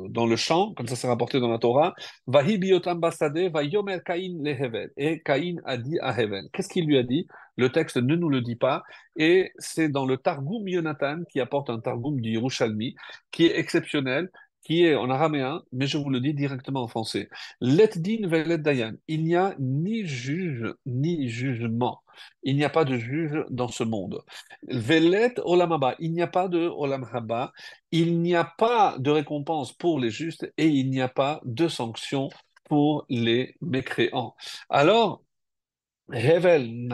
dans champ, comme ça c'est rapporté dans la Torah, va yomer Caïn le Et Caïn a dit à Hevel. Qu'est-ce qu'il lui a dit? Le texte ne nous le dit pas. Et c'est dans le Targum Yonatan qui apporte un Targum du Yerushalmi, qui est exceptionnel, qui est en araméen, mais je vous le dis directement en français. Let din velet dayan. Il n'y a ni juge ni jugement. Il n'y a pas de juge dans ce monde. Velet olamaba. Il n'y a pas de olamaba. Il n'y a pas de récompense pour les justes et il n'y a pas de sanction pour les mécréants. Alors, Hevel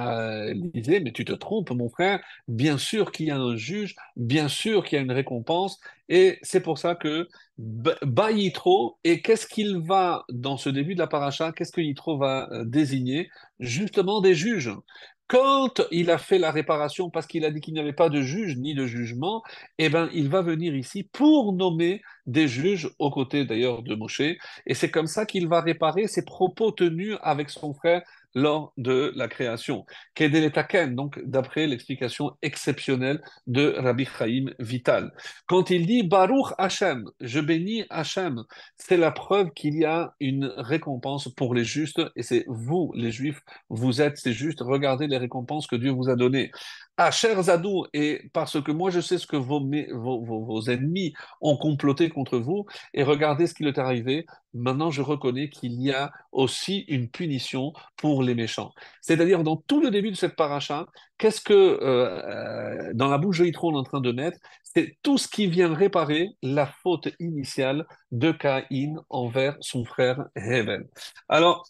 disait, mais tu te trompes, mon frère, bien sûr qu'il y a un juge, bien sûr qu'il y a une récompense, et c'est pour ça que Ba Yitro, et qu'est-ce qu'il va, dans ce début de la paracha, qu'est-ce que Yitro va euh, désigner? Justement des juges. Quand il a fait la réparation, parce qu'il a dit qu'il n'y avait pas de juge ni de jugement, eh ben, il va venir ici pour nommer des juges, aux côtés d'ailleurs de Moshe, et c'est comme ça qu'il va réparer ses propos tenus avec son frère lors de la création. Kedeletaken, donc d'après l'explication exceptionnelle de Rabbi Chaim Vital. Quand il dit Baruch Hashem, je bénis Hashem, c'est la preuve qu'il y a une récompense pour les justes, et c'est vous, les juifs, vous êtes ces justes, regardez les récompenses que Dieu vous a données. Asher Zadou, et parce que moi je sais ce que vos, vos, ennemis ont comploté contre vous, et regardez ce qui est arrivé, maintenant je reconnais qu'il y a aussi une punition pour les méchants. C'est-à-dire, dans tout le début de cette paracha, qu'est-ce que euh, euh, dans la bouche de Yitro on est en train de mettre? C'est tout ce qui vient réparer la faute initiale de Caïn envers son frère Hevel. Alors,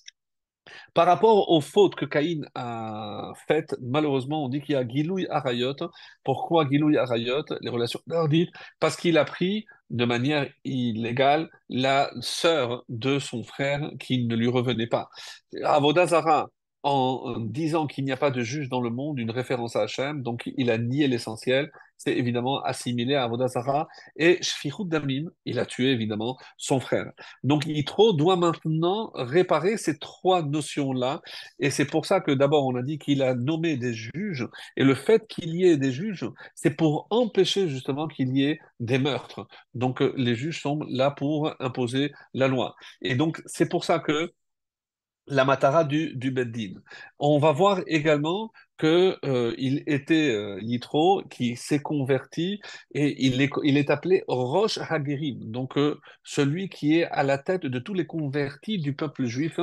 par rapport aux fautes que Caïn a faites, malheureusement, on dit qu'il y a Gilouy Arayot. Pourquoi Gilouy Arayot Les relations Parce qu'il a pris de manière illégale la sœur de son frère qui ne lui revenait pas. Avodazara, en disant qu'il n'y a pas de juge dans le monde, une référence à Hachem, donc il a nié l'essentiel, c'est évidemment assimilé à Avodazara, et Shfichut Damim, il a tué évidemment son frère. Donc Yitro doit maintenant réparer ces trois notions-là, et c'est pour ça que d'abord on a dit qu'il a nommé des juges, et le fait qu'il y ait des juges, c'est pour empêcher justement qu'il y ait des meurtres. Donc les juges sont là pour imposer la loi. Et donc c'est pour ça que la matara du, du Beddin. On va voir également qu'il euh, était euh, Yitro qui s'est converti et il est, il est appelé Rosh Hagerim, donc euh, celui qui est à la tête de tous les convertis du peuple juif,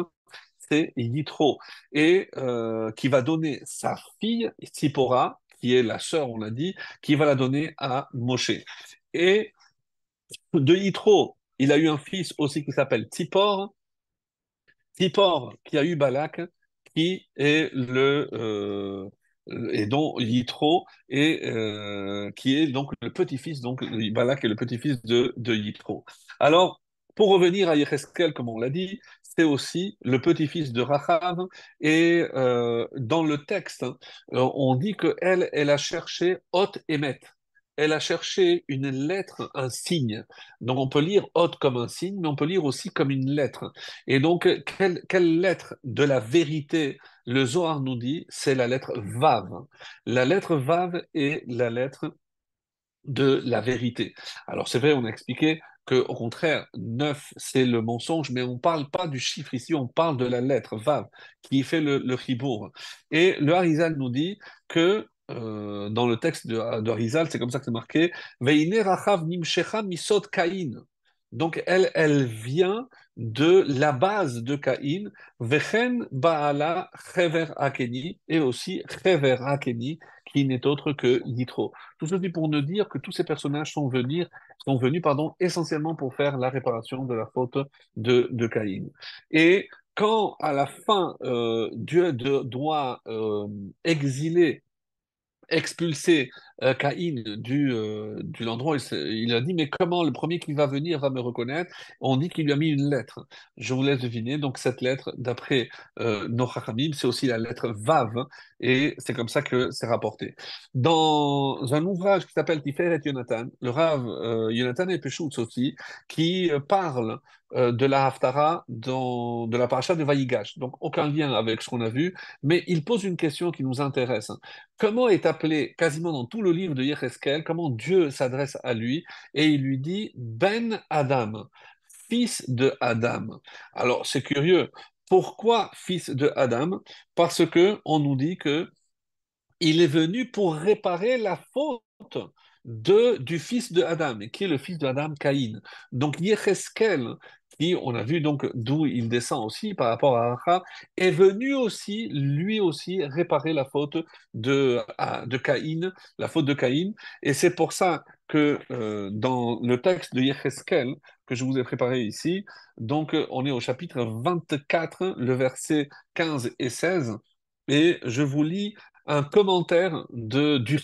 c'est Yitro, et euh, qui va donner sa fille, Tsipora, qui est la sœur, on l'a dit, qui va la donner à Moshe. Et de Yitro, il a eu un fils aussi qui s'appelle Tzipor, Zippor qui a eu Balak, qui est le euh, et dont Yitro euh, qui est donc le petit-fils donc Balak est le petit-fils de, de Yitro. Alors pour revenir à Yecheskel, comme on l'a dit, c'est aussi le petit-fils de Rachav. Et euh, dans le texte, on dit qu'elle, elle a cherché Hot Emet elle a cherché une lettre, un signe. Donc on peut lire Hot comme un signe, mais on peut lire aussi comme une lettre. Et donc, quelle, quelle lettre de la vérité le Zohar nous dit? C'est la lettre Vav. La lettre Vav est la lettre de la vérité. Alors c'est vrai, on a expliqué que au contraire, 9, c'est le mensonge, mais on ne parle pas du chiffre ici, on parle de la lettre Vav, qui fait le, le Et le Harizal nous dit que euh, dans le texte de, Rizal, c'est comme ça que c'est marqué. misot Kain. Donc elle, elle vient de la base de Caïn, Vechen Baala Chever Akeni, et aussi Chever Akeni, qui n'est autre que Yitro. Tout ceci pour nous dire que tous ces personnages sont venus, sont venus pardon, essentiellement pour faire la réparation de la faute de, de Caïn. Et quand à la fin, euh, Dieu doit euh, exiler expulser euh, Caïn du, euh, de l'endroit, il, a dit, mais comment le premier qui va venir va me reconnaître? On dit qu'il lui a mis une lettre. Je vous laisse deviner. Donc cette lettre, d'après euh, c'est aussi la lettre Vav, et c'est comme ça que c'est rapporté. Dans un ouvrage qui s'appelle Tiferet Yonatan, le Rav euh, Yonatan et Peshutz aussi, qui euh, parle euh, de la Haftara dans, de la paracha de Vaïgash. Donc aucun lien avec ce qu'on a vu, mais il pose une question qui nous intéresse. Comment est appelé quasiment dans tout le livre de Yecheskel, comment Dieu s'adresse à lui et il lui dit Ben Adam, fils de Adam. Alors c'est curieux. Pourquoi fils de Adam? Parce que on nous dit que il est venu pour réparer la faute de, du fils de Adam, qui est le fils de Adam, Caïn. Donc Yecheskel, qui, on a vu donc d'où il descend aussi par rapport à Acha, est venu aussi, lui aussi, réparer la faute de, de Caïn, la faute de Caïn. Et c'est pour ça que euh, dans le texte de Yecheskel, que je vous ai préparé ici, donc on est au chapitre 24, le verset 15 et 16, Et je vous lis un commentaire de, du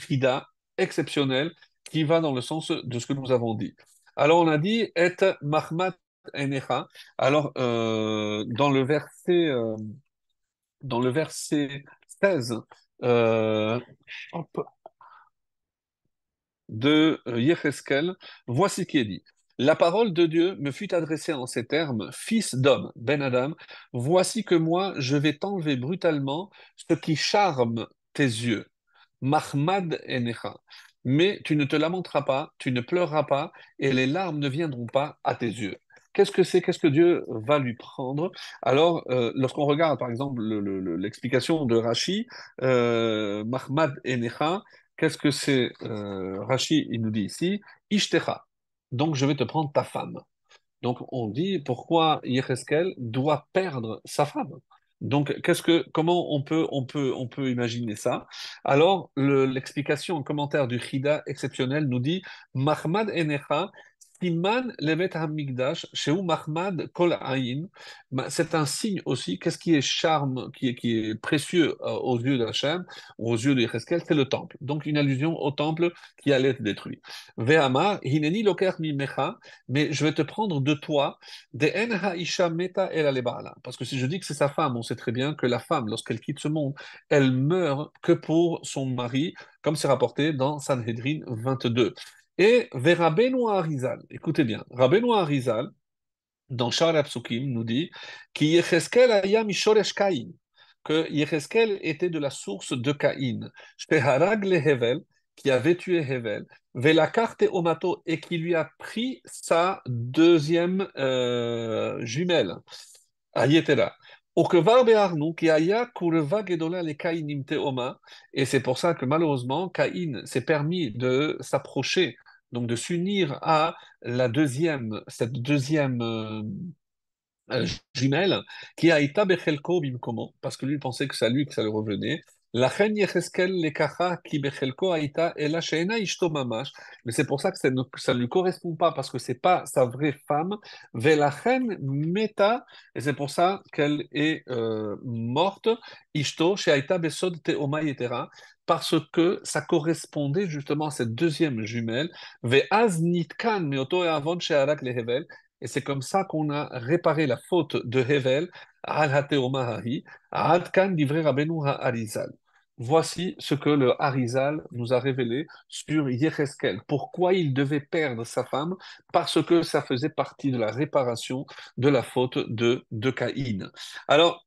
exceptionnel qui va dans le sens de ce que nous avons dit. Alors on a dit et Mahmat Enecha. Alors euh, dans le verset euh, dans le verset 16 euh, de Yecheskel, voici qui est dit. La parole de Dieu me fut adressée en ces termes, Fils d'homme, Ben Adam, voici que moi je vais t'enlever brutalement ce qui charme tes yeux. Mahmad Enecha. Mais tu ne te lamenteras pas, tu ne pleureras pas, et les larmes ne viendront pas à tes yeux. Qu'est-ce que c'est Qu'est-ce que Dieu va lui prendre? Alors, euh, lorsqu'on regarde par exemple le- le- le- l'explication de Rashi, euh, Mahmad Enecha, qu'est-ce que c'est euh, Rashi, il nous dit ici, Ishtecha. Donc, je vais te prendre ta femme. Donc, on dit pourquoi Yecheskel doit perdre sa femme. Donc, qu'est-ce que, comment on peut, on peut, on peut imaginer ça? Alors, le- l'explication en commentaire du Chida exceptionnel nous dit Mahmad Enecha. Mahmad. Ma- C'est un signe aussi. Qu'est-ce qui est charme, qui est, précieux euh, aux yeux d'Hachem, aux yeux de Yecheskel, c'est le temple. Donc une allusion au temple qui allait être détruit. Ve'amar, hineni loker mimecha, mais je vais te prendre de toi, de en ha'isha meta el aleba'ala. Parce que si je dis que c'est sa femme, on sait très bien que la femme, lorsqu'elle quitte ce monde, elle meurt que pour son mari, comme c'est rapporté dans Sanhedrin 22. Et vers Rabbeinu Arizal, écoutez bien, Rabbeinu Arizal, dans Shar Psukim, nous dit que Yecheskel était de la source de Caïn, Hevel, qui avait tué Hevel, Velakarte Omato, et qui lui a pris sa deuxième euh, jumelle, teoma, et c'est pour ça que malheureusement, Caïn s'est permis de s'approcher, donc de s'unir à la deuxième, cette deuxième euh, jumelle, qui a été Bechelko Bimkomo, parce que lui pensait que c'est à lui que ça lui revenait. Mais c'est pour ça que ça ne, ça lui correspond pas, parce que c'est pas sa vraie femme. Ve reine meta, et c'est pour ça qu'elle est euh, morte. Ishto sheaita besod teoma yetera, parce que ça correspondait justement à cette deuxième jumelle. Ve az nitkan meoto avon shearak lehevel. Et c'est comme ça qu'on a réparé la faute de Hevel, al hateomahahi, ad kan divrei Rabbeinu ha'arizal. Voici ce que le Harizal nous a révélé sur Yecheskel. Pourquoi il devait perdre sa femme? Parce que ça faisait partie de la réparation de la faute de, de Caïn. Alors,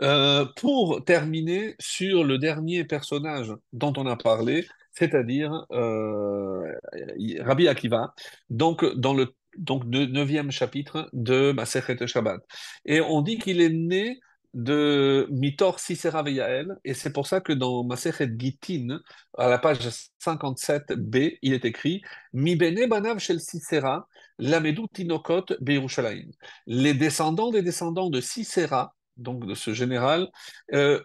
euh, pour terminer sur le dernier personnage dont on a parlé, c'est-à-dire euh, Rabbi Akiva, donc dans le donc de neuvième chapitre de Masechet Shabbat. Et on dit qu'il est né de Mitor Sisera Veyael, et c'est pour ça que dans Masechet Gitin, à la page 57b, il est écrit Sisera. Les descendants des descendants de Sisera, donc de ce général, euh,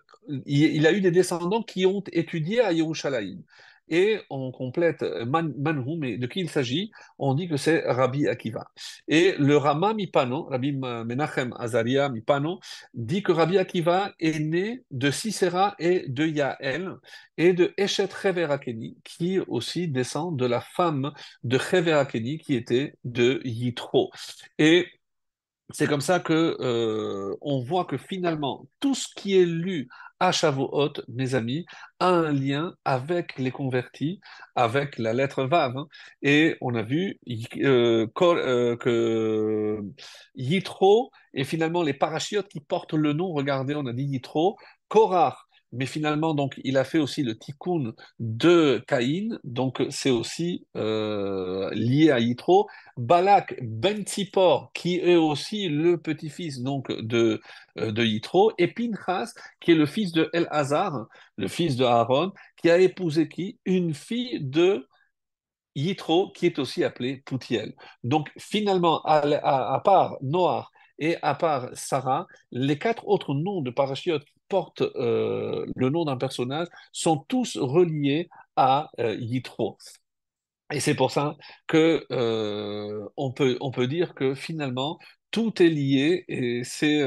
il, il, a eu des descendants qui ont étudié à Yerushalayim. Et on complète Man, Manhu, mais de qui il s'agit? On dit que c'est Rabbi Akiva. Et le Rama Mipano, Rabbi Menachem Azaria Mipano, dit que Rabbi Akiva est né de Sisera et de Yael et de Eshet Cheverakeni, qui aussi descend de la femme de Cheverakeni, qui était de Yitro. Et c'est comme ça que euh, on voit que finalement tout ce qui est lu à mes amis, a un lien avec les convertis, avec la lettre Vav. Hein. Et on a vu euh, euh, que Yitro et finalement les parachiotes qui portent le nom, regardez, on a dit Yitro, Korach mais finalement, donc, il a fait aussi le tikkun de Caïn, donc c'est aussi euh, lié à Yitro. Balak ben Tzipor, qui est aussi le petit-fils donc de, euh, de Yitro, et Pinchas, qui est le fils de El-Hazar, le fils de Aaron, qui a épousé qui? Une fille de Yitro, qui est aussi appelée Poutiel. Donc finalement, à, part Noah et à part Sarah, les quatre autres noms de parachiotes qui portent euh, le nom d'un personnage sont tous reliés à euh, Yitro. Et c'est pour ça que euh, on peut, on peut dire que finalement tout est lié. Et c'est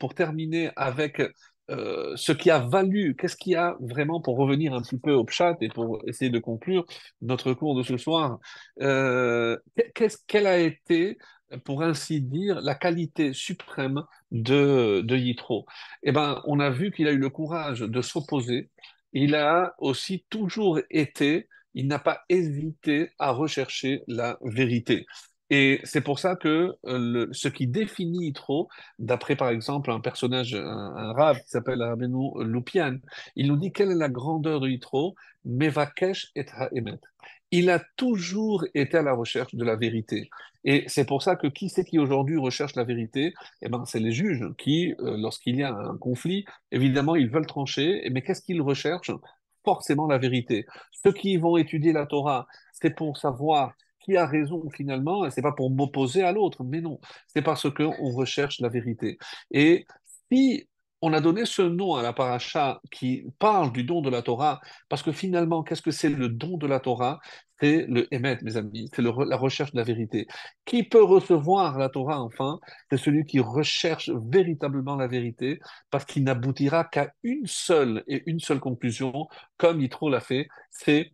pour terminer avec euh, ce qui a valu, qu'est-ce qui a vraiment, pour revenir un petit peu au chat et pour essayer de conclure notre cours de ce soir, euh, qu'est-ce, quelle a été, pour ainsi dire, la qualité suprême de, de Yitro Eh ben, on a vu qu'il a eu le courage de s'opposer. Il a aussi toujours été, il n'a pas hésité à rechercher la vérité. Et c'est pour ça que euh, le- ce qui définit Yitro, d'après par exemple un personnage, un, un qui s'appelle Rabbeinu Lupian, il nous dit quelle est la grandeur de Yitro, Mevakesh et Ha'emet. Il a toujours été à la recherche de la vérité. Et c'est pour ça que qui c'est qui aujourd'hui recherche la vérité? Eh ben, c'est les juges qui, euh, lorsqu'il y a un conflit, évidemment, ils veulent trancher, mais qu'est-ce qu'ils recherchent? Forcément la vérité. Ceux qui vont étudier la Torah, c'est pour savoir qui a raison finalement, c'est pas pour m'opposer à l'autre, mais non, c'est parce qu'on recherche la vérité. Et si on a donné ce nom à la paracha qui parle du don de la Torah, parce que finalement, qu'est-ce que c'est le don de la Torah? C'est le émet, mes amis, c'est la recherche de la vérité. Qui peut recevoir la Torah, enfin? C'est celui qui recherche véritablement la vérité, parce qu'il n'aboutira qu'à une seule et une seule conclusion, comme Yitro l'a fait, c'est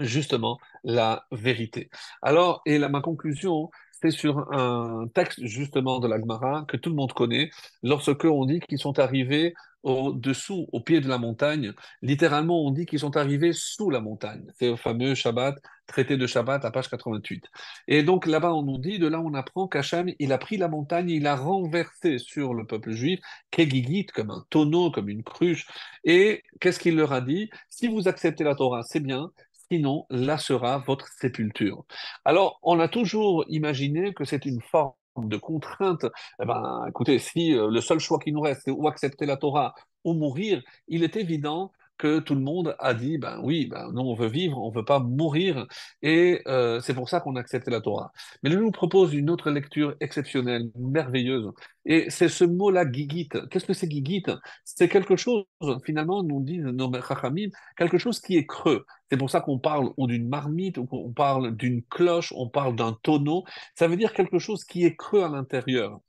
justement la vérité. Alors, et là, ma conclusion, c'est sur un texte justement de la Gemara que tout le monde connaît, lorsque on dit qu'ils sont arrivés au-dessous, au pied de la montagne. Littéralement, on dit qu'ils sont arrivés sous la montagne. C'est le fameux Shabbat, traité de Shabbat à page 88. Et donc là-bas, on nous dit, de là, on apprend qu'Hachem, il a pris la montagne, il a renversé sur le peuple juif, Kegigit, comme un tonneau, comme une cruche. Et qu'est-ce qu'il leur a dit? Si vous acceptez la Torah, c'est bien. Sinon, là sera votre sépulture. Alors, on a toujours imaginé que c'est une forme de contrainte. Eh ben, écoutez, si euh, le seul choix qui nous reste, c'est ou accepter la Torah ou mourir, il est évident que tout le monde a dit, ben oui, ben nous on veut vivre, on veut pas mourir, et euh, c'est pour ça qu'on a accepté la Torah. Mais je vous propose une autre lecture exceptionnelle, merveilleuse, et c'est ce mot-là, gigit. Qu'est-ce que c'est gigit? C'est quelque chose, finalement, nous disent nos chachamim, quelque chose qui est creux. C'est pour ça qu'on parle d'une marmite, ou qu'on parle d'une cloche, on parle d'un tonneau. Ça veut dire quelque chose qui est creux à l'intérieur.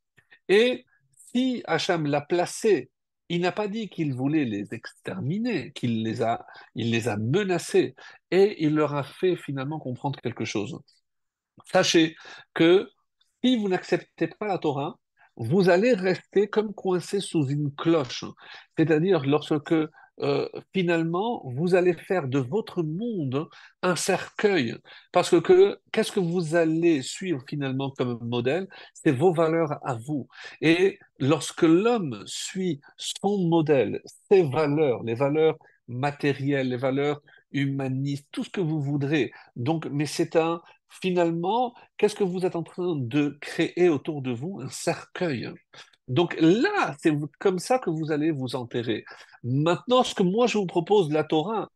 Et si Hacham l'a placé, il n'a pas dit qu'il voulait les exterminer, qu'il les a, il les a menacés, et il leur a fait finalement comprendre quelque chose. Sachez que si vous n'acceptez pas la Torah, vous allez rester comme coincé sous une cloche. C'est-à-dire lorsque euh, finalement vous allez faire de votre monde un cercueil. Parce que, que- qu'est-ce que vous allez suivre finalement comme modèle? C'est vos valeurs à vous. Et lorsque l'homme suit son modèle, ses valeurs, les valeurs matérielles, les valeurs humanistes, tout ce que vous voudrez. Donc, mais c'est un finalement, qu'est-ce que vous êtes en train de créer autour de vous? Un cercueil. Donc là, c'est comme ça que vous allez vous enterrer. Maintenant, ce que moi je vous propose, la Torah,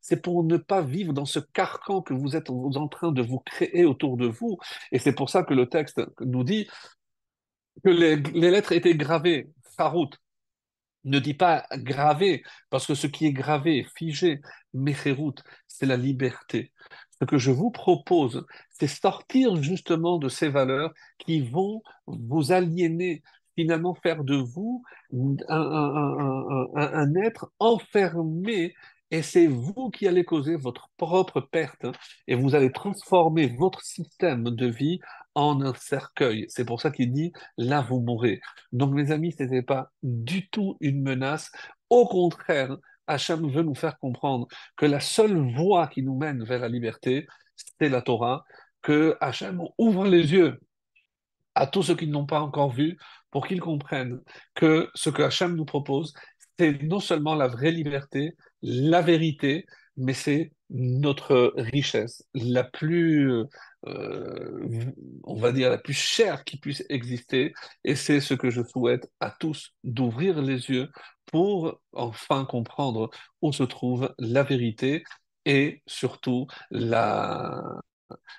c'est pour ne pas vivre dans ce carcan que vous êtes en train de vous créer autour de vous. Et c'est pour ça que le texte nous dit que les, lettres étaient gravées, Sarout, ne dit pas gravé, parce que ce qui est gravé, figé, Mecherut, c'est la liberté. Ce que je vous propose, c'est sortir justement de ces valeurs qui vont vous aliéner, finalement faire de vous un, être enfermé. Et c'est vous qui allez causer votre propre perte hein, et vous allez transformer votre système de vie en un cercueil. C'est pour ça qu'il dit, là, vous mourrez. Donc, mes amis, ce n'était pas du tout une menace. Au contraire, Hachem veut nous faire comprendre que la seule voie qui nous mène vers la liberté, c'est la Torah, que Hachem ouvre les yeux à tous ceux qui n'ont pas encore vu pour qu'ils comprennent que ce que Hachem nous propose, c'est non seulement la vraie liberté, la vérité, mais c'est notre richesse la plus, euh, on va dire, la plus chère qui puisse exister. Et c'est ce que je souhaite à tous, d'ouvrir les yeux pour enfin comprendre où se trouve la vérité et surtout la,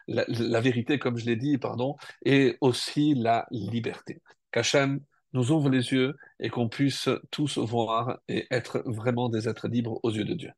la, vérité, comme je l'ai dit, pardon, et aussi la liberté. Qu'Hachem nous ouvre les yeux et qu'on puisse tous voir et être vraiment des êtres libres aux yeux de Dieu.